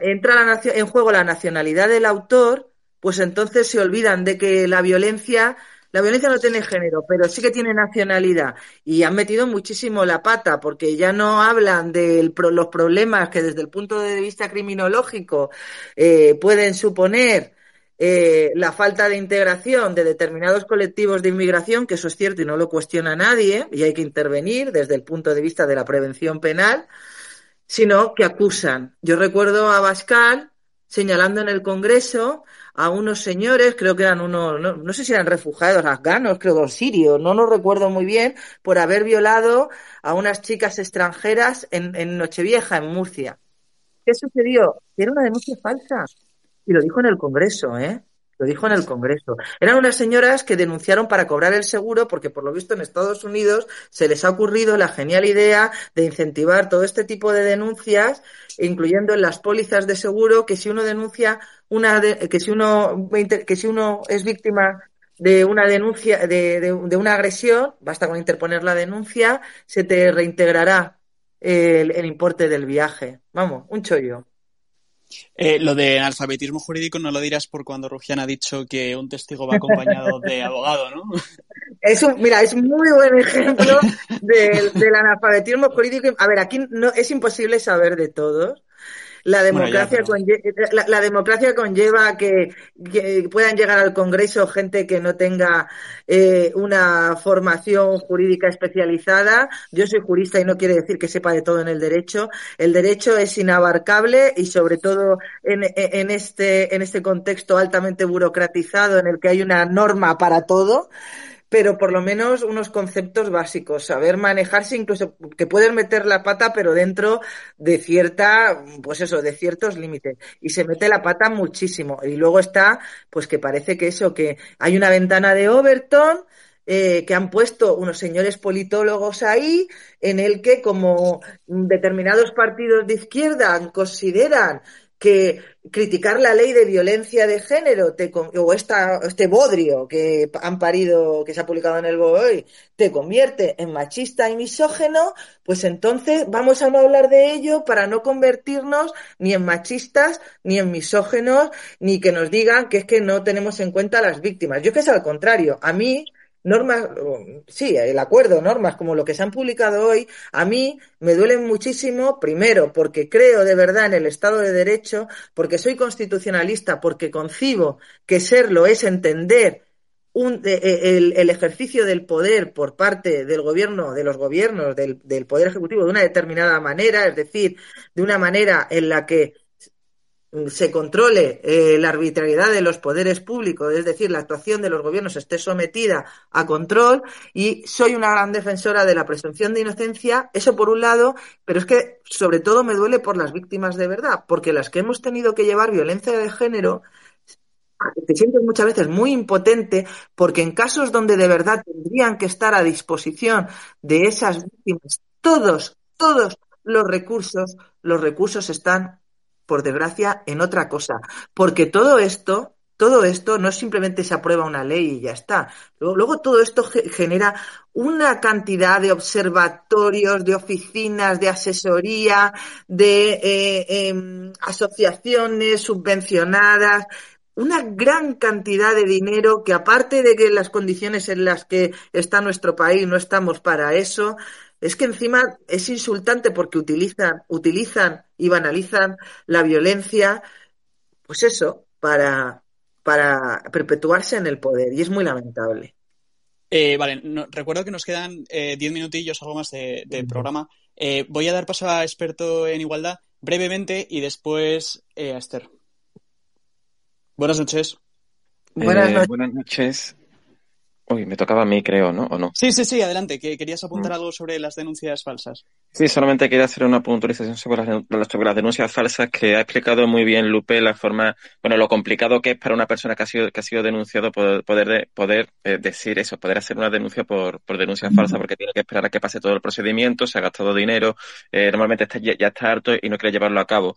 [SPEAKER 2] entra en juego la nacionalidad del autor, pues entonces se olvidan de que la violencia la violencia no tiene género, pero sí que tiene nacionalidad. Y han metido muchísimo la pata, porque ya no hablan de los problemas que desde el punto de vista criminológico eh, pueden suponer eh, la falta de integración de determinados colectivos de inmigración, que eso es cierto y no lo cuestiona nadie, y hay que intervenir desde el punto de vista de la prevención penal, sino que acusan. Yo recuerdo a Bascal señalando en el Congreso a unos señores, creo que eran unos, no, no sé si eran refugiados afganos, creo que sirios, no lo recuerdo muy bien, por haber violado a unas chicas extranjeras en, en Nochevieja, en Murcia. ¿Qué sucedió? Era una denuncia falsa. Y lo dijo en el Congreso, ¿eh? Lo dijo en el Congreso. Eran unas señoras que denunciaron para cobrar el seguro porque por lo visto en Estados Unidos se les ha ocurrido la genial idea de incentivar todo este tipo de denuncias, incluyendo en las pólizas de seguro que si uno denuncia una que si uno que si uno es víctima de una denuncia de, de, de una agresión, basta con interponer la denuncia, se te reintegrará el importe del viaje. Vamos, un chollo.
[SPEAKER 1] Eh, lo de analfabetismo jurídico no lo dirás por cuando Rugian ha dicho que un testigo va acompañado de abogado, ¿no?
[SPEAKER 2] Es un, mira, es muy buen ejemplo del, del analfabetismo jurídico. A ver, aquí no, es imposible saber de todos. La democracia, bueno, ya, pero... conlleva, la, la, democracia conlleva que, que, puedan llegar al Congreso gente que no tenga eh, una formación jurídica especializada. Yo soy jurista y no quiere decir que sepa de todo en el derecho. El derecho es inabarcable y sobre todo en, en, este, en este contexto altamente burocratizado en el que hay una norma para todo pero por lo menos unos conceptos básicos, saber manejarse, incluso que pueden meter la pata, pero dentro de cierta, pues eso, de ciertos límites. Y se mete la pata muchísimo. Y luego está, pues que parece que eso, que hay una ventana de Overton, eh, que han puesto unos señores politólogos ahí, en el que como determinados partidos de izquierda consideran que criticar la ley de violencia de género te, o esta, este bodrio que han parido, que se ha publicado en el BOE, te convierte en machista y misógeno, pues entonces vamos a no hablar de ello para no convertirnos ni en machistas, ni en misógenos, ni que nos digan que es que no tenemos en cuenta a las víctimas. Yo que es al contrario, a mí normas, sí, el acuerdo, normas como lo que se han publicado hoy, a mí me duelen muchísimo, primero, porque creo de verdad en el Estado de Derecho, porque soy constitucionalista, porque concibo que serlo es entender un, el, el, ejercicio del poder por parte del gobierno, de los gobiernos, del, del poder ejecutivo de una determinada manera, es decir, de una manera en la que se controle eh, la arbitrariedad de los poderes públicos, es decir, la actuación de los gobiernos esté sometida a control y soy una gran defensora de la presunción de inocencia, eso por un lado, pero es que sobre todo me duele por las víctimas de verdad, porque las que hemos tenido que llevar violencia de género te sientes muchas veces muy impotente porque en casos donde de verdad tendrían que estar a disposición de esas víctimas todos, todos los recursos, los recursos están por desgracia, en otra cosa. Porque todo esto, todo esto no simplemente se aprueba una ley y ya está. Luego, todo esto genera una cantidad de observatorios, de oficinas, de asesoría, de eh, eh, asociaciones subvencionadas, una gran cantidad de dinero que aparte de que las condiciones en las que está nuestro país no estamos para eso, es que encima es insultante porque utilizan, utilizan y banalizan la violencia, pues eso, para, para perpetuarse en el poder. Y es muy lamentable.
[SPEAKER 1] Eh, vale, no, recuerdo que nos quedan eh, diez minutillos, algo más de, de programa. Eh, voy a dar paso a experto en igualdad brevemente y después a Esther. Buenas noches.
[SPEAKER 8] Buenas noches. buenas noches. Uy, me tocaba a mí, creo, ¿no? ¿O no?
[SPEAKER 1] Sí, sí, sí, adelante. Que querías apuntar mm. algo sobre las denuncias falsas.
[SPEAKER 8] Sí, solamente quería hacer una puntualización sobre las, sobre las, denuncias falsas que ha explicado muy bien Lupe la forma, bueno, lo complicado que es para una persona que ha sido, que ha sido denunciado poder, poder, poder eh, decir eso, poder hacer una denuncia por, por denuncia mm. falsa, porque tiene que esperar a que pase todo el procedimiento, se ha gastado dinero, eh, normalmente está, ya, ya está harto y no quiere llevarlo a cabo.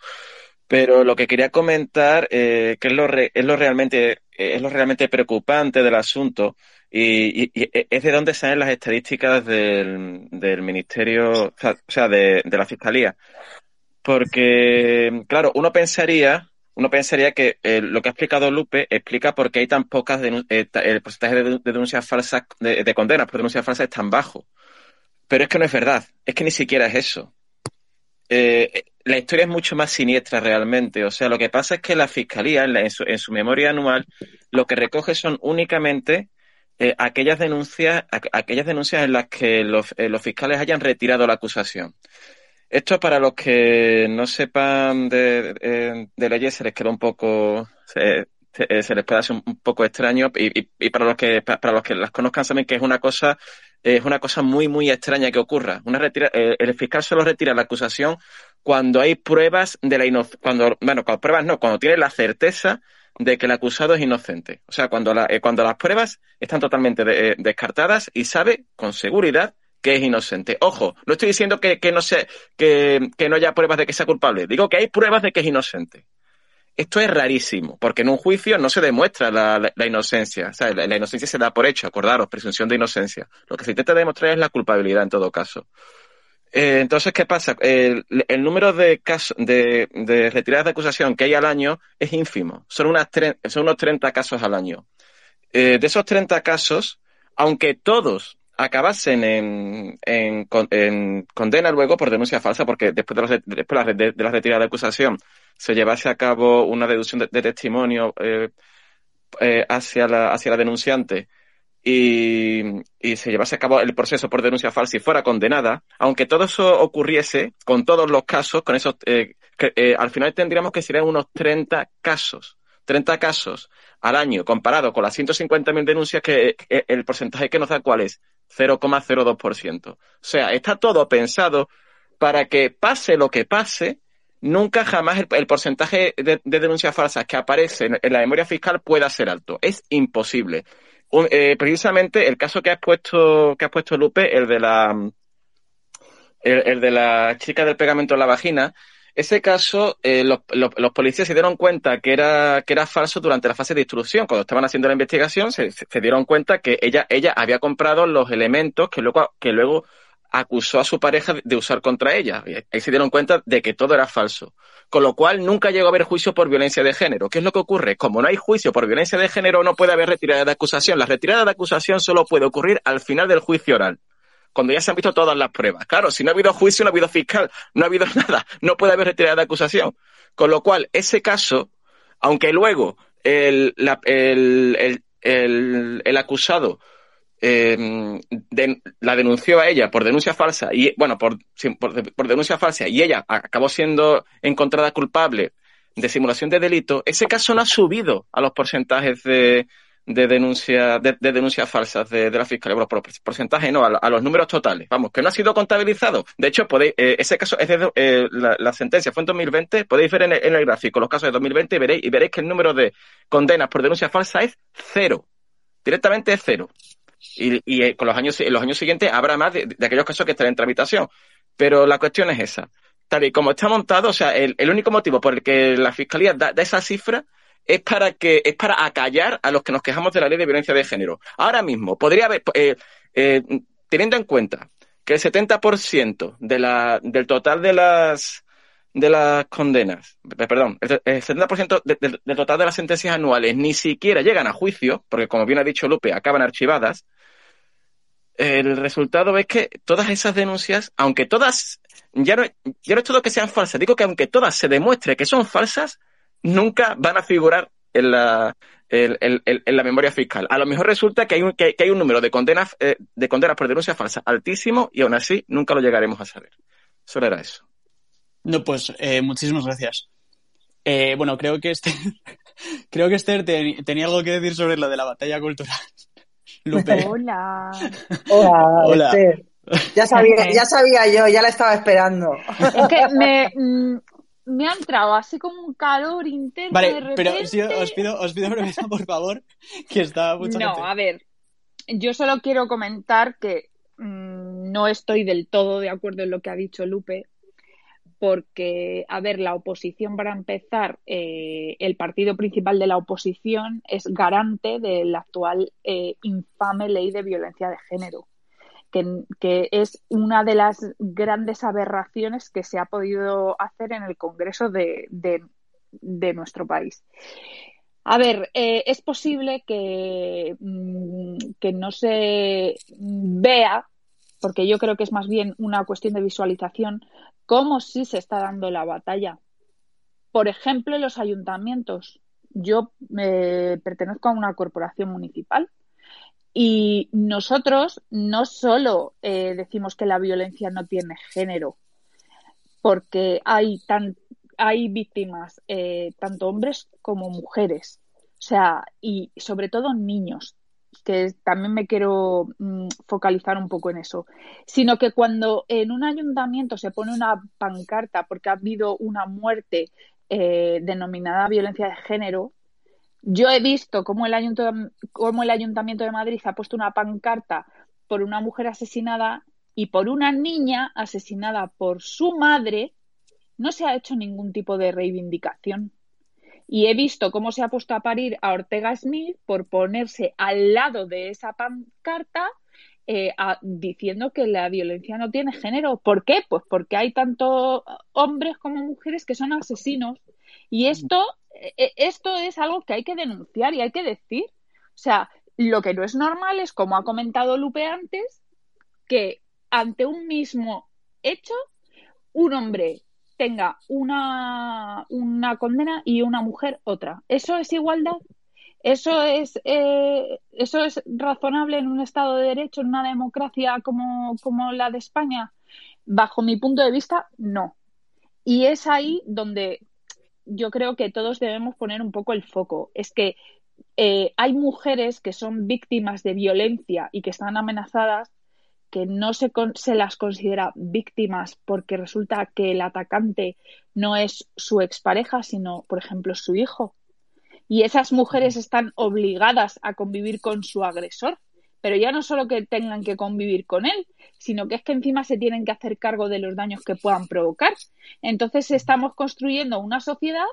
[SPEAKER 8] Pero lo que quería comentar, eh, que es lo, re, es lo realmente, es lo realmente preocupante del asunto, y, y, y, es de donde salen las estadísticas del, del Ministerio, o sea, de, de, la Fiscalía. Porque, claro, uno pensaría, uno pensaría que eh, lo que ha explicado Lupe explica por qué hay tan pocas, eh, el porcentaje de, de, denuncias falsas, de, de condenas por denuncias falsas es tan bajo. Pero es que no es verdad, es que ni siquiera es eso. Eh, la historia es mucho más siniestra realmente. O sea, lo que pasa es que la Fiscalía, en, su, en su, memoria anual, lo que recoge son únicamente eh, aquellas denuncias, aquellas denuncias en las que los, eh, los, fiscales hayan retirado la acusación. Esto para los que no sepan de, de, de leyes se les queda un poco, se, se, les puede hacer un, poco extraño y, y, para los que para los que las conozcan saben que es una cosa es una cosa muy muy extraña que ocurra. Una retira, eh, el fiscal solo retira la acusación cuando hay pruebas de la inocencia, cuando bueno, cuando pruebas no, cuando tiene la certeza de que el acusado es inocente. O sea, cuando, eh, cuando las pruebas están totalmente eh, descartadas y sabe con seguridad que es inocente. Ojo, no estoy diciendo que, no, sé que, no haya pruebas de que sea culpable, digo que hay pruebas de que es inocente. Esto es rarísimo, porque en un juicio no se demuestra la, inocencia. O sea, la, inocencia se da por hecho, acordaros, presunción de inocencia. Lo que se intenta demostrar es la culpabilidad en todo caso. Eh, entonces, ¿qué pasa? El, número de casos de, retiradas de acusación que hay al año es ínfimo. Son, unas son unos 30 casos al año. Eh, de esos 30 casos, aunque todos acabasen en, en, condena luego por denuncia falsa, porque después de, la, después de, la retirada de acusación se llevase a cabo una deducción de, testimonio eh, hacia, la, hacia la denunciante y, se llevase a cabo el proceso por denuncia falsa y fuera condenada, aunque todo eso ocurriese con todos los casos, con esos, eh, eh, al final tendríamos que serían unos 30 casos. 30 casos al año comparado con las 150.000 denuncias que eh, el porcentaje que nos da cuál es 0,02%. O sea, está todo pensado para que pase lo que pase, nunca jamás el, porcentaje de, denuncias falsas que aparece en la memoria fiscal pueda ser alto. Es imposible. Eh, precisamente el caso que has puesto, que has puesto Lupe, el de la el, de la chica del pegamento en la vagina, ese caso, eh, los, policías se dieron cuenta que era, que era falso durante la fase de instrucción. Cuando estaban haciendo la investigación, se, se, dieron cuenta que ella, ella había comprado los elementos que luego, que luego acusó a su pareja de usar contra ella. Y ahí se dieron cuenta de que todo era falso. Con lo cual nunca llegó a haber juicio por violencia de género. ¿Qué es lo que ocurre? Como no hay juicio por violencia de género, no puede haber retirada de acusación. La retirada de acusación solo puede ocurrir al final del juicio oral. Cuando ya se han visto todas las pruebas. Claro, si no ha habido juicio, no ha habido fiscal, no ha habido nada. No puede haber retirada de acusación. Con lo cual, ese caso, aunque luego el, el, el, el acusado eh, la denunció a ella por denuncia falsa y bueno por, por, denuncia falsa y ella acabó siendo encontrada culpable de simulación de delito ese caso no ha subido a los porcentajes de, de denuncia de, denuncias falsas de, la fiscalía. Bueno, por porcentaje no a, los números totales. Vamos que no ha sido contabilizado. De hecho podéis eh, ese caso es de, eh, la, sentencia fue en 2020 podéis ver en el, gráfico los casos de 2020 y veréis y veréis que el número de condenas por denuncia falsa es cero directamente es cero y, y eh, con los años, en los años siguientes habrá más de, aquellos casos que están en tramitación. Pero la cuestión es esa. Tal y como está montado, o sea, el, único motivo por el que la Fiscalía da, esa cifra es para que es para acallar a los que nos quejamos de la ley de violencia de género. Ahora mismo, podría haber, eh, eh, teniendo en cuenta que el 70% de la, del total de las de las condenas, perdón, el 70% del total de las sentencias anuales ni siquiera llegan a juicio, porque como bien ha dicho Lupe, acaban archivadas, el resultado es que todas esas denuncias, aunque todas, ya no, ya no es todo que sean falsas, digo que aunque todas se demuestre que son falsas, nunca van a figurar en la, en, la memoria fiscal. A lo mejor resulta que hay un, que, hay un número de condenas, eh, de condenas por denuncia falsa altísimo y aún así nunca lo llegaremos a saber. Solo era eso.
[SPEAKER 1] No, pues eh, muchísimas gracias. Eh, bueno, creo que Esther, creo que Esther tenía algo que decir sobre lo de la batalla cultural.
[SPEAKER 3] Lupe. Hola.
[SPEAKER 2] Hola, Esther. Ya sabía, ya sabía yo, ya la estaba esperando.
[SPEAKER 3] Es que me, mm, me ha entrado así como un calor interno.
[SPEAKER 1] Vale, pero os pido, os pido por favor, que está mucha
[SPEAKER 3] No, a ver, yo solo quiero comentar que mm, no estoy del todo de acuerdo en lo que ha dicho Lupe porque, a ver, la oposición, para empezar, eh, el partido principal de la oposición es garante de la actual eh, infame ley de violencia de género, que, es una de las grandes aberraciones que se ha podido hacer en el Congreso de, nuestro país. A ver, eh, es posible que, mm, que no se vea porque yo creo que es más bien una cuestión de visualización, cómo sí se está dando la batalla. Por ejemplo, los ayuntamientos. Yo eh, pertenezco a una corporación municipal y nosotros no solo eh, decimos que la violencia no tiene género, porque hay, tan, hay víctimas, eh, tanto hombres como mujeres, o sea, y sobre todo niños que también me quiero mm, focalizar un poco en eso, sino que cuando en un ayuntamiento se pone una pancarta porque ha habido una muerte eh, denominada violencia de género, Yo he visto cómo el, cómo el Ayuntamiento de Madrid ha puesto una pancarta por una mujer asesinada y por una niña asesinada por su madre, no se ha hecho ningún tipo de reivindicación. Y he visto cómo se ha puesto a parir a Ortega Smith por ponerse al lado de esa pancarta eh, diciendo que la violencia no tiene género. ¿Por qué? Pues porque hay tanto hombres como mujeres que son asesinos. Y esto, eh, esto es algo que hay que denunciar y hay que decir. O sea, lo que no es normal es, como ha comentado Lupe antes, que ante un mismo hecho, un hombre tenga una, una condena y una mujer otra. ¿Eso es igualdad? ¿Eso es, eh, ¿Eso es razonable en un Estado de Derecho, en una democracia como, como la de España? Bajo mi punto de vista, no. Y es ahí donde yo creo que todos debemos poner un poco el foco. Es que eh, hay mujeres que son víctimas de violencia y que están amenazadas que no se, se, las considera víctimas porque resulta que el atacante no es su expareja, sino, por ejemplo, su hijo y esas mujeres están obligadas a convivir con su agresor. Pero ya no solo que tengan que convivir con él, sino que es que encima se tienen que hacer cargo de los daños que puedan provocar. Entonces estamos construyendo una sociedad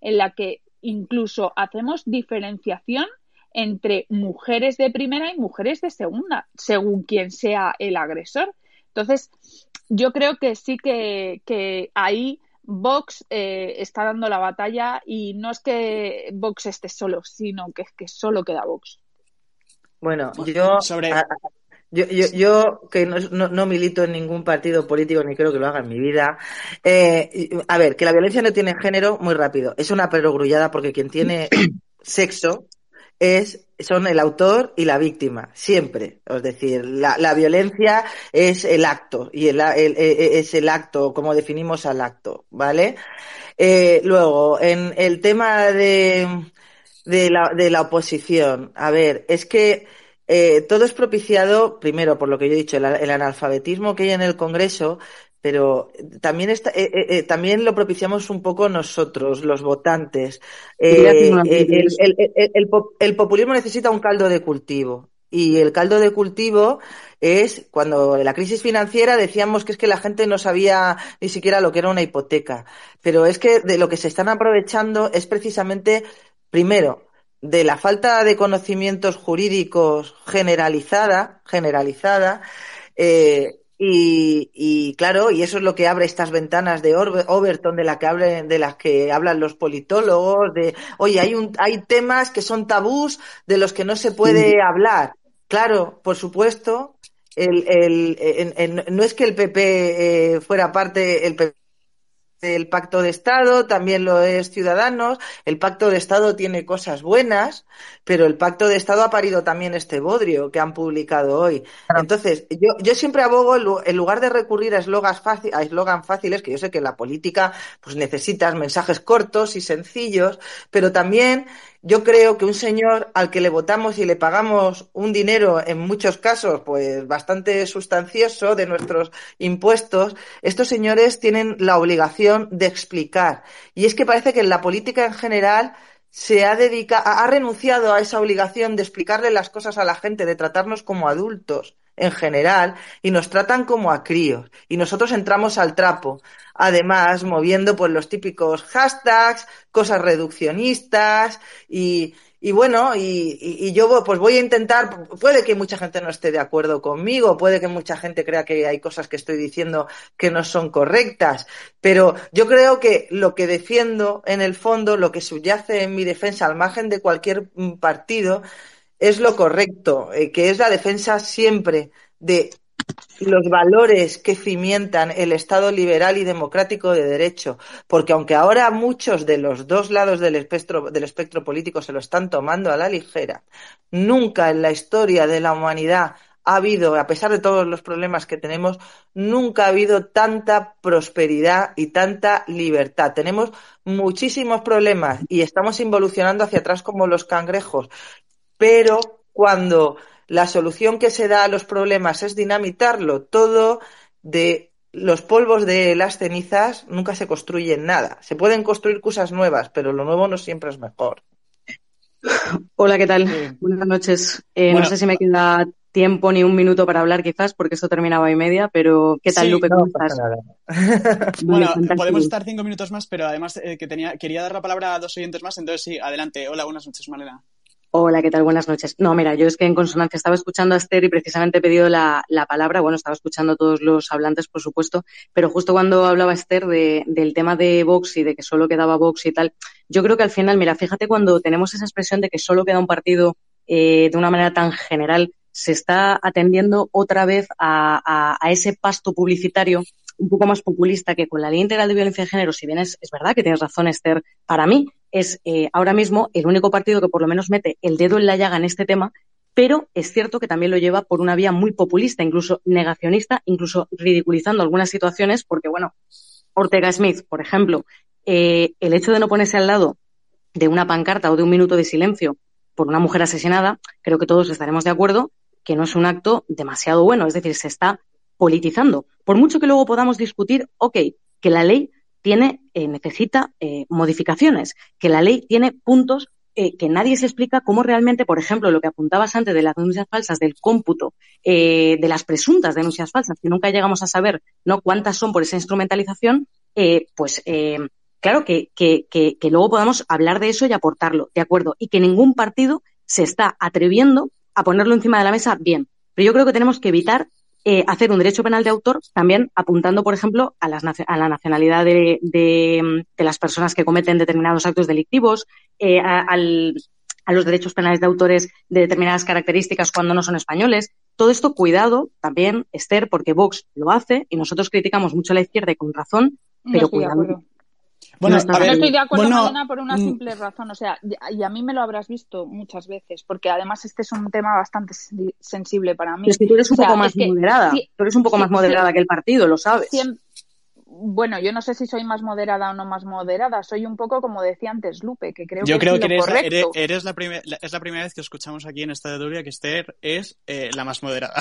[SPEAKER 3] en la que incluso hacemos diferenciación entre mujeres de primera y mujeres de segunda, según quien sea el agresor. Entonces, yo creo que sí que, que ahí Vox eh, está dando la batalla y no es que Vox esté solo, sino que es que solo queda Vox.
[SPEAKER 2] Bueno, yo, yo, yo, que no, milito en ningún partido político ni creo que lo haga en mi vida. Eh, a ver, que la violencia no tiene género, muy rápido. Es una perogrullada porque quien tiene sexo es, son el autor y la víctima, siempre. Es decir, la, la violencia es el acto y el, el, e, e, es el acto, como definimos al acto, ¿vale? Eh, luego, en el tema de, de, la, de la oposición, a ver, es que eh, todo es propiciado, primero, por lo que yo he dicho, el, el, analfabetismo que hay en el Congreso, pero también está, eh, eh, eh, también lo propiciamos un poco nosotros, los votantes. El, el, populismo necesita un caldo de cultivo. Y el caldo de cultivo es cuando la crisis financiera decíamos que es que la gente no sabía ni siquiera lo que era una hipoteca. Pero es que de lo que se están aprovechando es precisamente, primero, de la falta de conocimientos jurídicos generalizada, generalizada, eh, y, y, claro, y eso es lo que abre estas ventanas de Overton de, la que de las que hablan los politólogos, de, oye, hay, un, hay temas que son tabús de los que no se puede hablar. Claro, por supuesto, el, el, no es que el PP eh, fuera parte, el PP el pacto de Estado, también lo es Ciudadanos. El pacto de Estado tiene cosas buenas, pero el pacto de Estado ha parido también este bodrio que han publicado hoy. Entonces, yo, yo siempre abogo, en lugar de recurrir a eslogans a fáciles, que yo sé que en la política pues necesitas mensajes cortos y sencillos, pero también yo creo que un señor al que le votamos y le pagamos un dinero, en muchos casos, pues bastante sustancioso de nuestros impuestos, estos señores tienen la obligación de explicar. Y es que parece que en la política en general se ha dedicado, ha renunciado a esa obligación de explicarle las cosas a la gente, de tratarnos como adultos en general, y nos tratan como a críos. Y nosotros entramos al trapo además moviendo pues los típicos hashtags, cosas reduccionistas y, y bueno, y, y, yo pues voy a intentar, puede que mucha gente no esté de acuerdo conmigo, puede que mucha gente crea que hay cosas que estoy diciendo que no son correctas, pero yo creo que lo que defiendo en el fondo, lo que subyace en mi defensa al margen de cualquier partido, es lo correcto, eh, que es la defensa siempre de los valores que cimientan el Estado liberal y democrático de derecho, porque aunque ahora muchos de los dos lados del espectro, del espectro político se lo están tomando a la ligera, nunca en la historia de la humanidad ha habido, a pesar de todos los problemas que tenemos, nunca ha habido tanta prosperidad y tanta libertad. Tenemos muchísimos problemas y estamos involucionando hacia atrás como los cangrejos, pero cuando la solución que se da a los problemas es dinamitarlo todo de los polvos de las cenizas nunca se construyen nada. Se pueden construir cosas nuevas, pero lo nuevo no siempre es mejor.
[SPEAKER 9] Hola, ¿qué tal? Buenas noches. Eh, no sé si me queda tiempo ni un minuto para hablar quizás, porque esto terminaba y media, pero ¿qué tal, Lupe? ¿Cómo estás?
[SPEAKER 1] bueno, podemos estar cinco minutos más, pero además eh, que tenía, quería dar la palabra a dos oyentes más, entonces sí, adelante. Hola, buenas noches, Malena.
[SPEAKER 9] Hola, ¿qué tal? Buenas noches. No, mira, yo es que en consonancia estaba escuchando a Esther y precisamente he pedido la, palabra. Bueno, estaba escuchando a todos los hablantes, por supuesto, pero justo cuando hablaba Esther del tema de Vox y de que solo quedaba Vox y tal, yo creo que al final, mira, fíjate cuando tenemos esa expresión de que solo queda un partido eh, de una manera tan general, se está atendiendo otra vez a, ese pasto publicitario un poco más populista que con la ley integral de violencia de género, si bien es, es verdad que tienes razón, Esther, para mí es eh, ahora mismo el único partido que por lo menos mete el dedo en la llaga en este tema, pero es cierto que también lo lleva por una vía muy populista, incluso negacionista, incluso ridiculizando algunas situaciones, porque bueno, Ortega Smith, por ejemplo, eh, el hecho de no ponerse al lado de una pancarta o de un minuto de silencio por una mujer asesinada, creo que todos estaremos de acuerdo que no es un acto demasiado bueno, es decir, se está politizando. Por mucho que luego podamos discutir, ok, que la ley tiene, eh, necesita eh, modificaciones, que la ley tiene puntos eh, que nadie se explica cómo realmente, por ejemplo, lo que apuntabas antes de las denuncias falsas, del cómputo, de las presuntas denuncias falsas, que nunca llegamos a saber no cuántas son por esa instrumentalización, pues claro que, que, que, que luego podamos hablar de eso y aportarlo, ¿de acuerdo? Y que ningún partido se está atreviendo a ponerlo encima de la mesa bien. Pero yo creo que tenemos que evitar eh, hacer un derecho penal de autor también apuntando, por ejemplo, a, la nacionalidad de, las personas que cometen determinados actos delictivos, eh, a, los derechos penales de autores de determinadas características cuando no son españoles. Todo esto, cuidado también, Esther, porque Vox lo hace y nosotros criticamos mucho a la izquierda y con razón, pero cuidado.
[SPEAKER 3] Bueno, no, estoy de acuerdo, Malena, por una mm. simple razón. O sea, y a mí me lo habrás visto muchas veces, porque además este es un tema bastante sensible para mí.
[SPEAKER 9] es que tú eres un poco más moderada. tú eres un poco más moderada que el partido, lo sabes.
[SPEAKER 3] bueno, yo no sé si soy más moderada o no más moderada. Soy un poco como decía antes Lupe, que creo
[SPEAKER 1] yo
[SPEAKER 3] que
[SPEAKER 1] creo
[SPEAKER 3] que
[SPEAKER 1] eres, la, eres, la, es la primera vez que escuchamos aquí en esta de que Esther es eh, la más moderada.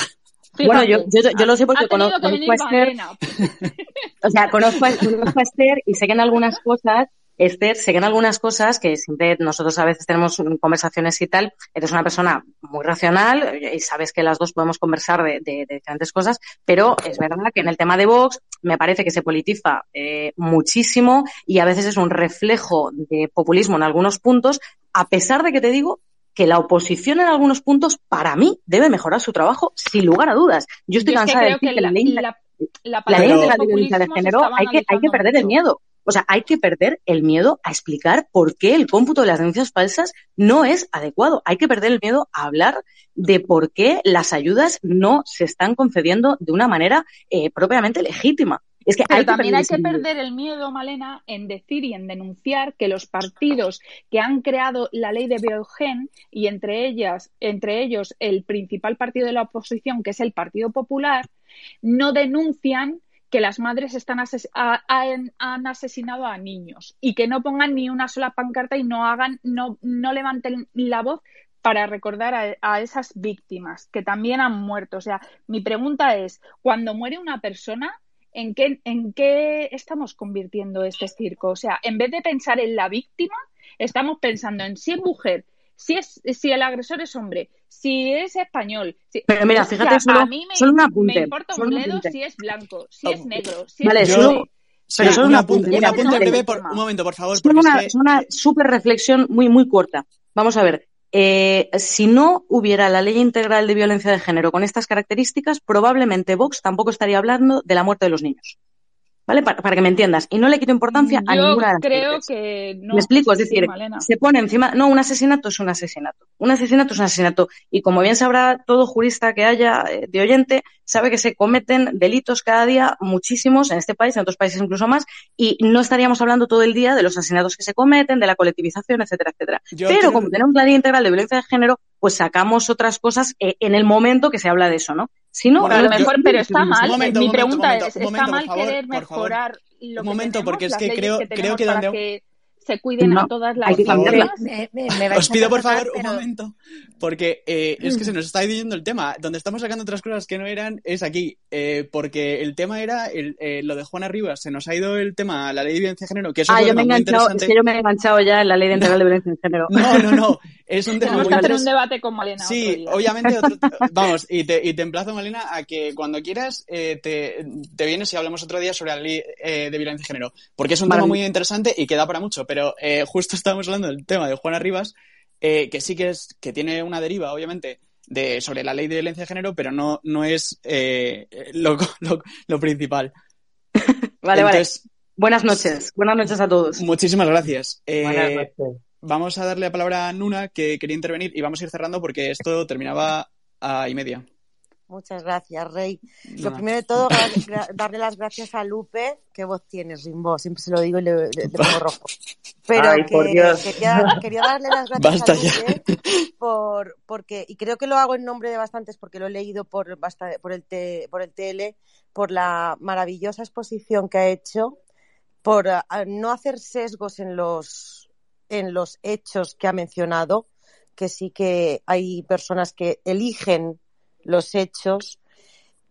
[SPEAKER 9] Bueno, yo, yo, lo sé porque conozco, a Esther. o sea, conozco, conozco a Esther y sé que en algunas cosas Esther, sé que en algunas cosas que siempre nosotros a veces tenemos conversaciones y tal, eres una persona muy racional y sabes que las dos podemos conversar de, diferentes cosas, pero es verdad que en el tema de Vox me parece que se politiza eh, muchísimo y a veces es un reflejo de populismo en algunos puntos, a pesar de que te digo que la oposición en algunos puntos, para mí, debe mejorar su trabajo sin lugar a dudas. Yo estoy cansada de decir que, la, ley, la, ley de violencia de género hay que, hay que perder el miedo. O sea, hay que perder el miedo a explicar por qué el cómputo de las denuncias falsas no es adecuado. Hay que perder el miedo a hablar de por qué las ayudas no se están concediendo de una manera eh, propiamente legítima. Es que
[SPEAKER 3] Pero también hay que perder el miedo, Malena, en decir y en denunciar que los partidos que han creado la ley de Biogen y entre ellas, entre ellos el principal partido de la oposición, que es el Partido Popular, no denuncian que las madres están han, asesinado a niños y que no pongan ni una sola pancarta y no hagan, no, no levanten la voz para recordar a, a, esas víctimas que también han muerto. O sea, mi pregunta es, cuando muere una persona, ¿en qué, ¿en qué estamos convirtiendo este circo? O sea, en vez de pensar en la víctima, estamos pensando en si es mujer, si, es, si el agresor es hombre, si es español.
[SPEAKER 9] Pero mira, fíjate, solo,
[SPEAKER 3] a mí
[SPEAKER 9] me, un apunte.
[SPEAKER 3] Me importa un bledo si es blanco, si es negro, si
[SPEAKER 9] vale,
[SPEAKER 3] es
[SPEAKER 9] solo, pero solo un apunte.
[SPEAKER 1] Un apunte breve, por, un momento, por favor.
[SPEAKER 9] Es una, es una súper reflexión muy, muy corta. Vamos a ver. Eh, si no hubiera la ley integral de violencia de género con estas características, probablemente Vox tampoco estaría hablando de la muerte de los niños. ¿Vale? Para, que me entiendas. Y no le quito importancia a ninguna de las
[SPEAKER 3] creo que no.
[SPEAKER 9] Me explico, es decir, se pone encima. No, un asesinato es un asesinato. Un asesinato es un asesinato. Y como bien sabrá todo jurista que haya eh, de oyente, sabe que se cometen delitos cada día, muchísimos en este país, en otros países incluso más, y no estaríamos hablando todo el día de los asesinatos que se cometen, de la colectivización, etcétera, etcétera. Pero como tenemos la ley integral de violencia de género, pues sacamos otras cosas eh, en el momento que se habla de eso, ¿no?
[SPEAKER 3] Si no, a lo mejor, pero está mal. Mi pregunta es, ¿está mal querer mejorar lo
[SPEAKER 1] Un momento, porque es que creo,
[SPEAKER 3] que
[SPEAKER 1] creo que donde
[SPEAKER 3] se cuiden a todas las familias.
[SPEAKER 1] Os pido por favor un momento, porque eh, es que se nos está dividiendo el tema. Donde estamos sacando otras cosas que no eran es aquí, eh, porque el tema era el, eh, lo de Juana Rivas. Se nos ha ido el tema, la ley de violencia de género, que eso
[SPEAKER 9] ah, yo me he enganchado, es que yo me he enganchado ya en la ley de de violencia de género.
[SPEAKER 1] No, no, no. Es un tema
[SPEAKER 3] Tenemos que hacer un debate con Malena.
[SPEAKER 1] Sí,
[SPEAKER 3] otro día.
[SPEAKER 1] obviamente. otro- vamos, y te, y te emplazo, Malena, a que cuando quieras eh, te, te vienes y hablamos otro día sobre la ley eh, de violencia de género. Porque es un tema muy interesante y que da para mucho. Pero eh, justo estábamos hablando del tema de Juana Rivas, eh, que sí que es que tiene una deriva, obviamente, de sobre la ley de violencia de género, pero no, no es eh, lo, lo, lo principal.
[SPEAKER 9] Vale,
[SPEAKER 1] Entonces,
[SPEAKER 9] vale. Buenas noches. Buenas noches a todos.
[SPEAKER 1] muchísimas gracias. Eh,
[SPEAKER 2] Buenas noches.
[SPEAKER 1] Vamos a darle la palabra a Nuna, que quería intervenir, y vamos a ir cerrando porque esto terminaba a y media.
[SPEAKER 10] Muchas gracias, Rey. Lo primero de todo, darle las gracias a Lupe. Qué voz tienes, Rimbo. Siempre se lo digo y le, le- le pongo rojo. Pero
[SPEAKER 2] Ay,
[SPEAKER 10] que
[SPEAKER 2] por Dios.
[SPEAKER 10] Quería, quería darle las gracias
[SPEAKER 1] Basta
[SPEAKER 10] a. Lupe por, porque, y creo que lo hago en nombre de bastantes porque lo he leído por, basta- por, el, te- por el TL, por la maravillosa exposición que ha hecho, por ah, no hacer sesgos en los, en los hechos que ha mencionado, que sí que hay personas que eligen los hechos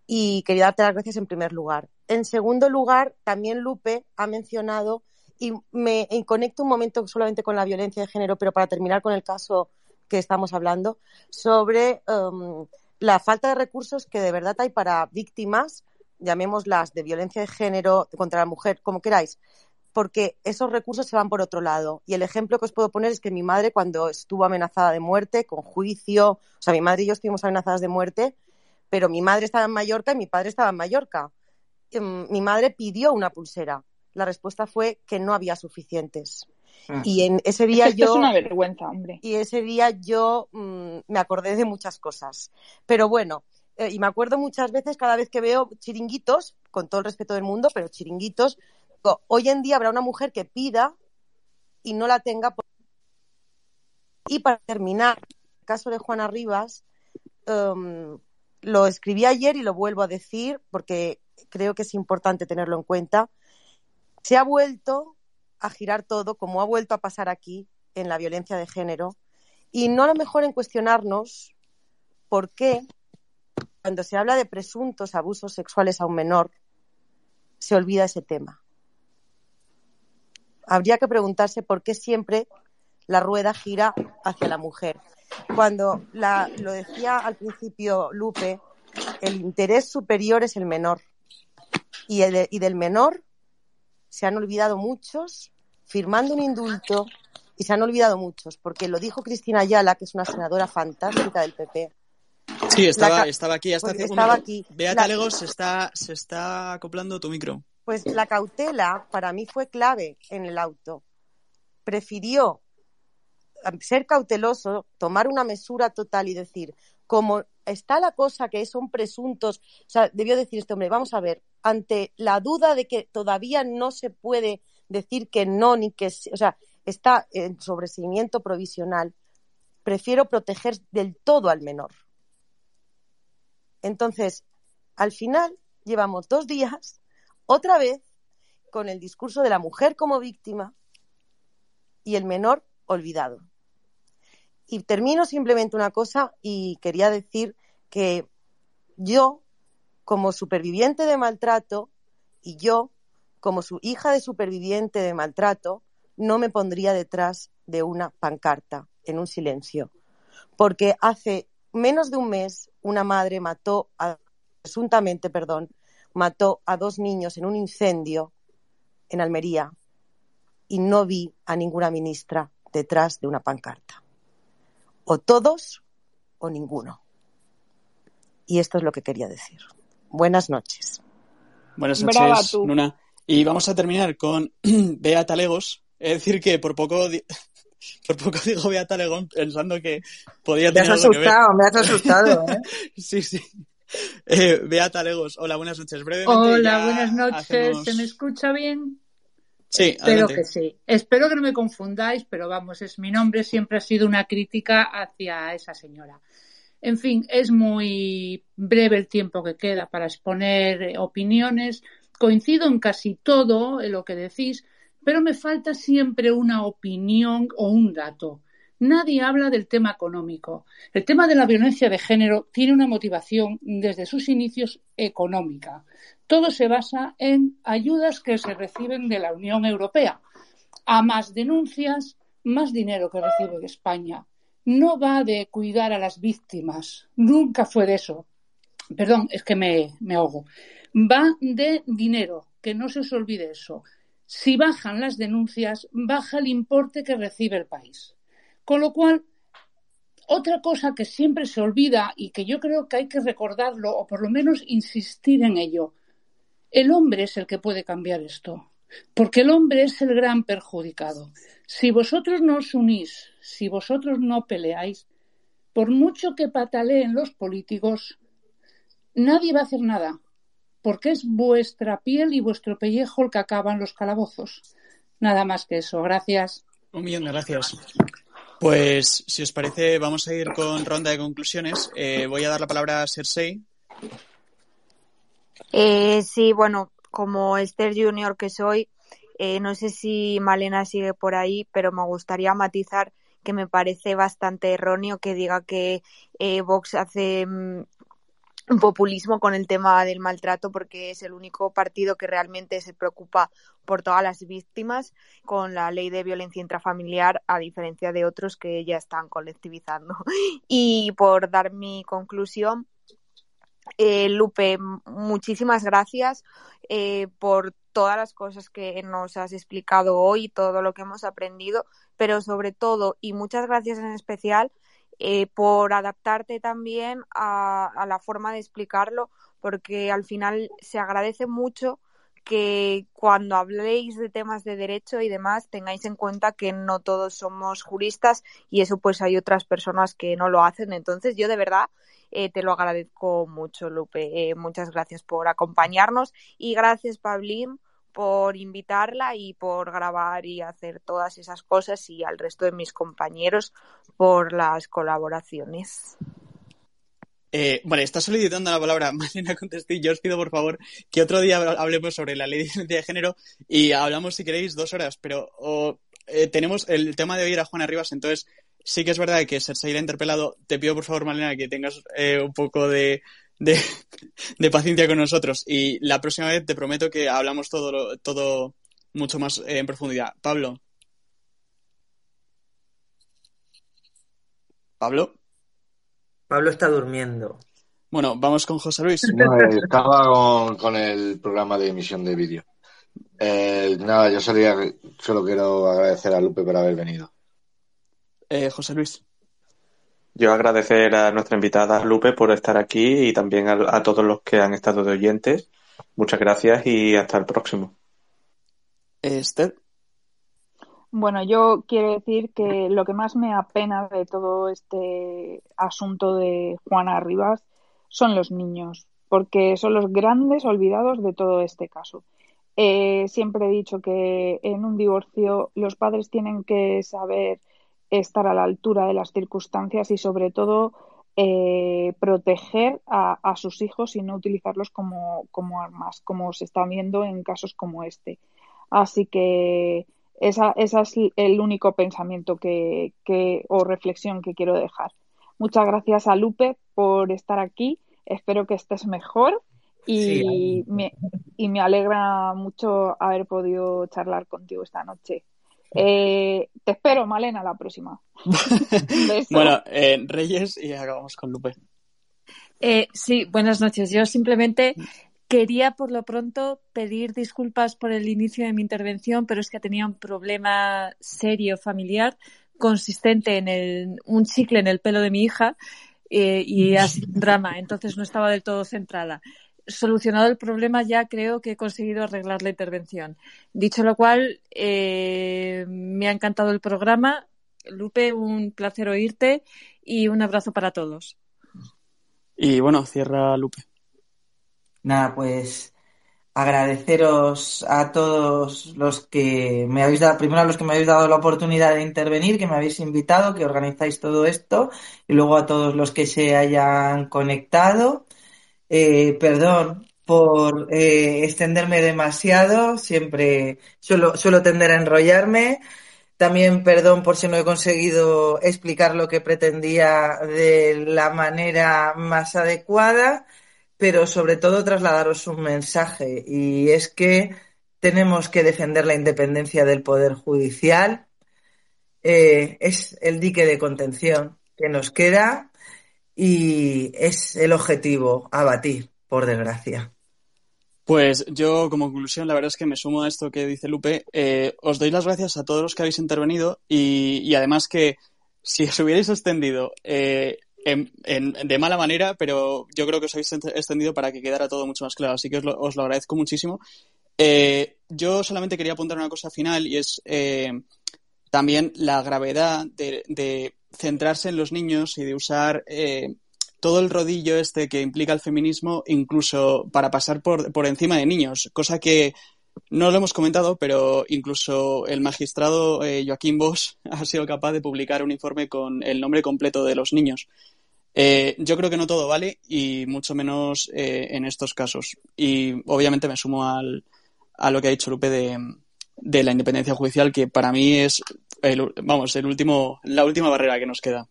[SPEAKER 10] y quería darte las gracias en primer lugar. En segundo lugar, también Lupe ha mencionado, y me conecto un momento solamente con la violencia de género, pero para terminar con el caso que estamos hablando, sobre um, la falta de recursos que de verdad hay para víctimas, llamémoslas de violencia de género contra la mujer, como queráis, porque esos recursos se van por otro lado. Y el ejemplo que os puedo poner es que mi madre, cuando estuvo amenazada de muerte, con juicio, o sea, mi madre y yo estuvimos amenazadas de muerte, pero mi madre estaba en Mallorca y mi padre estaba en Mallorca. Em, Mi madre pidió una pulsera. La respuesta fue que no había suficientes.
[SPEAKER 2] Ah.
[SPEAKER 10] Y en ese
[SPEAKER 3] Es que
[SPEAKER 10] día
[SPEAKER 3] esto es
[SPEAKER 10] yo
[SPEAKER 3] una vergüenza, hombre.
[SPEAKER 10] y ese día yo mm, me acordé de muchas cosas. Pero bueno, eh, y me acuerdo muchas veces cada vez que veo chiringuitos, con todo el respeto del mundo, pero chiringuitos, hoy en día habrá una mujer que pida y no la tenga. por- Y para terminar, el caso de Juana Rivas, em, lo escribí ayer y lo vuelvo a decir porque creo que es importante tenerlo en cuenta. Se ha vuelto a girar todo, como ha vuelto a pasar aquí en la violencia de género, y no a lo mejor en cuestionarnos por qué, cuando se habla de presuntos abusos sexuales a un menor, se olvida ese tema. Habría que preguntarse por qué siempre la rueda gira hacia la mujer. Cuando la- lo decía al principio Lupe, el interés superior es el menor. Y, el- y del menor se han olvidado muchos firmando un indulto y se han olvidado muchos, porque lo dijo Cristina Ayala, que es una senadora fantástica del PP.
[SPEAKER 1] Sí, estaba,
[SPEAKER 10] La ca-
[SPEAKER 1] estaba aquí hasta
[SPEAKER 10] estaba aquí.
[SPEAKER 1] Beata
[SPEAKER 10] La-
[SPEAKER 1] Legos se está, se está acoplando tu micro.
[SPEAKER 10] Pues la cautela para mí fue clave en el auto. Prefirió ser cauteloso, tomar una mesura total y decir, como está la cosa que son presuntos, o sea, debió decir este hombre, vamos a ver, ante la duda de que todavía no se puede decir que no, ni que, sí, o sea, está en sobreseimiento provisional, prefiero proteger del todo al menor. Entonces, al final, llevamos dos días, otra vez, con el discurso de la mujer como víctima y el menor olvidado. Y termino simplemente una cosa y quería decir que yo, como superviviente de maltrato, y yo, como su hija de superviviente de maltrato, no me pondría detrás de una pancarta en un silencio. Porque hace menos de un mes una madre mató a, presuntamente, perdón, mató a dos niños en un incendio en Almería y no vi a ninguna ministra detrás de una pancarta. O todos o ninguno. Y esto es lo que quería decir. Buenas noches.
[SPEAKER 1] Buenas noches. Nuna. Y vamos a terminar con Beata Legos. Es decir, que por poco, di- por poco digo Beata Legón pensando que podía
[SPEAKER 2] Me has
[SPEAKER 1] tener algo que ver.
[SPEAKER 2] asustado, me has asustado. ¿eh?
[SPEAKER 1] Sí, sí. Eh, Beata Legos, hola, buenas noches. Brevemente,
[SPEAKER 11] Hola, buenas noches.
[SPEAKER 1] hacemos-
[SPEAKER 11] ¿Se me escucha bien?
[SPEAKER 1] Sí,
[SPEAKER 11] Espero
[SPEAKER 1] adelante.
[SPEAKER 11] que sí. Espero que no me confundáis, pero vamos, es mi nombre siempre ha sido una crítica hacia esa señora. En fin, es muy breve el tiempo que queda para exponer eh, opiniones. Coincido en casi todo en lo que decís, pero me falta siempre una opinión o un dato. Nadie habla del tema económico. El tema de la violencia de género tiene una motivación desde sus inicios económica. Todo se basa en ayudas que se reciben de la Unión Europea. A más denuncias, más dinero que recibe España. no va de cuidar a las víctimas, nunca fue de eso. Perdón, es que me, me ahogo. Va de dinero, que no se os olvide eso. Si bajan las denuncias, baja el importe que recibe el país. Con lo cual, otra cosa que siempre se olvida y que yo creo que hay que recordarlo o por lo menos insistir en ello, el hombre es el que puede cambiar esto, porque el hombre es el gran perjudicado. Si vosotros no os unís, si vosotros no peleáis, por mucho que pataleen los políticos, nadie va a hacer nada, porque es vuestra piel y vuestro pellejo el que acaban los calabozos. Nada más que eso. Gracias.
[SPEAKER 1] Millón de gracias. Pues, si os parece, vamos a ir con ronda de conclusiones. Eh, voy a dar la palabra a Cersei.
[SPEAKER 5] Eh, sí, bueno, como Esther Junior que soy, eh, no sé si Malena sigue por ahí, pero me gustaría matizar que me parece bastante erróneo que diga que eh, Vox hace mm, populismo con el tema del maltrato porque es el único partido que realmente se preocupa por todas las víctimas con la ley de violencia intrafamiliar a diferencia de otros que ya están colectivizando. Y por dar mi conclusión, eh, Lupe, muchísimas gracias eh, por todas las cosas que nos has explicado hoy, todo lo que hemos aprendido, pero sobre todo, y muchas gracias en especial, eh, por adaptarte también a, a, la forma de explicarlo, porque al final se agradece mucho que cuando habléis de temas de derecho y demás tengáis en cuenta que no todos somos juristas y eso pues hay otras personas que no lo hacen. Entonces yo de verdad eh, te lo agradezco mucho, Lupe. Eh, muchas gracias por acompañarnos y gracias, Pablín, por invitarla y por grabar y hacer todas esas cosas y al resto de mis compañeros por las colaboraciones.
[SPEAKER 1] Eh, está solicitando la palabra Marina Contestí. Yo os pido, por favor, que otro día hablemos sobre la ley de identidad de género y hablamos, si queréis, dos horas, pero eh, tenemos el tema de oír a Juana Rivas, entonces sí que es verdad que la ha interpelado. Te pido, por favor, Marina, que tengas eh, un poco de, de, de, paciencia con nosotros y la próxima vez te prometo que hablamos todo, todo mucho más eh, en profundidad. Pablo. Pablo.
[SPEAKER 2] Pablo está durmiendo.
[SPEAKER 1] Bueno, vamos con José Luis.
[SPEAKER 7] No, estaba con, con, el programa de emisión de vídeo. Eh, nada, yo salía, solo quiero agradecer a Lupe por haber venido.
[SPEAKER 1] Eh, José Luis.
[SPEAKER 4] Yo agradecer a nuestra invitada Lupe por estar aquí y también a, a todos los que han estado de oyentes. Muchas gracias y hasta el próximo.
[SPEAKER 1] Esther.
[SPEAKER 3] Bueno, yo quiero decir que lo que más me apena de todo este asunto de Juana Rivas son los niños, porque son los grandes olvidados de todo este caso. Eh, siempre he dicho que en un divorcio los padres tienen que saber estar a la altura de las circunstancias y sobre todo eh, proteger a, a, sus hijos y no utilizarlos como, como armas, como se está viendo en casos como este. Así que esa, esa es el único pensamiento que, que, o reflexión que quiero dejar. Muchas gracias a Lupe por estar aquí. Espero que estés mejor y, sí, me, y me alegra mucho haber podido charlar contigo esta noche. Eh, te espero, Malena, la próxima.
[SPEAKER 1] bueno, eh, Reyes y acabamos con Lupe.
[SPEAKER 6] Eh, sí, buenas noches. Yo simplemente quería por lo pronto pedir disculpas por el inicio de mi intervención, pero es que tenía un problema serio familiar consistente en el, un chicle en el pelo de mi hija eh, y un drama, entonces no estaba del todo centrada solucionado el problema, ya creo que he conseguido arreglar la intervención. Dicho lo cual, eh, me ha encantado el programa. Lupe, un placer oírte y un abrazo para todos.
[SPEAKER 1] Y bueno, cierra Lupe.
[SPEAKER 2] Nada, pues agradeceros a todos los que me habéis dado, primero a los que me habéis dado la oportunidad de intervenir, que me habéis invitado, que organizáis todo esto, y luego a todos los que se hayan conectado. Eh, perdón por eh, extenderme demasiado, siempre suelo, suelo tender a enrollarme. También perdón por si no he conseguido explicar lo que pretendía de la manera más adecuada, pero sobre todo trasladaros un mensaje y es que tenemos que defender la independencia del Poder Judicial. Eh, es el dique de contención que nos queda y es el objetivo abatir, por desgracia.
[SPEAKER 1] Pues yo, como conclusión, la verdad es que me sumo a esto que dice Lupe. Eh, os doy las gracias a todos los que habéis intervenido y, además que si os hubierais extendido eh, de mala manera, pero yo creo que os habéis extendido para que quedara todo mucho más claro. Así que os lo, os lo agradezco muchísimo. Eh, yo solamente quería apuntar una cosa final y es también la gravedad de, centrarse en los niños y de usar eh, todo el rodillo este que implica el feminismo incluso para pasar por, por encima de niños, cosa que no lo hemos comentado, pero incluso el magistrado eh, Joaquín Bosch ha sido capaz de publicar un informe con el nombre completo de los niños. Eh, yo creo que no todo vale y mucho menos en estos casos. Y obviamente me sumo al, a lo que ha dicho Lupe de, de, la independencia judicial, que para mí es, el, vamos, el último, la última barrera que nos queda.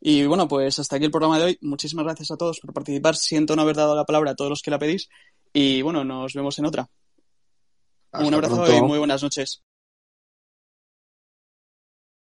[SPEAKER 1] Y bueno, pues hasta aquí el programa de hoy. Muchísimas gracias a todos por participar. Siento no haber dado la palabra a todos los que la pedís. Y bueno, nos vemos en otra. Hasta Un abrazo pronto. y muy buenas noches.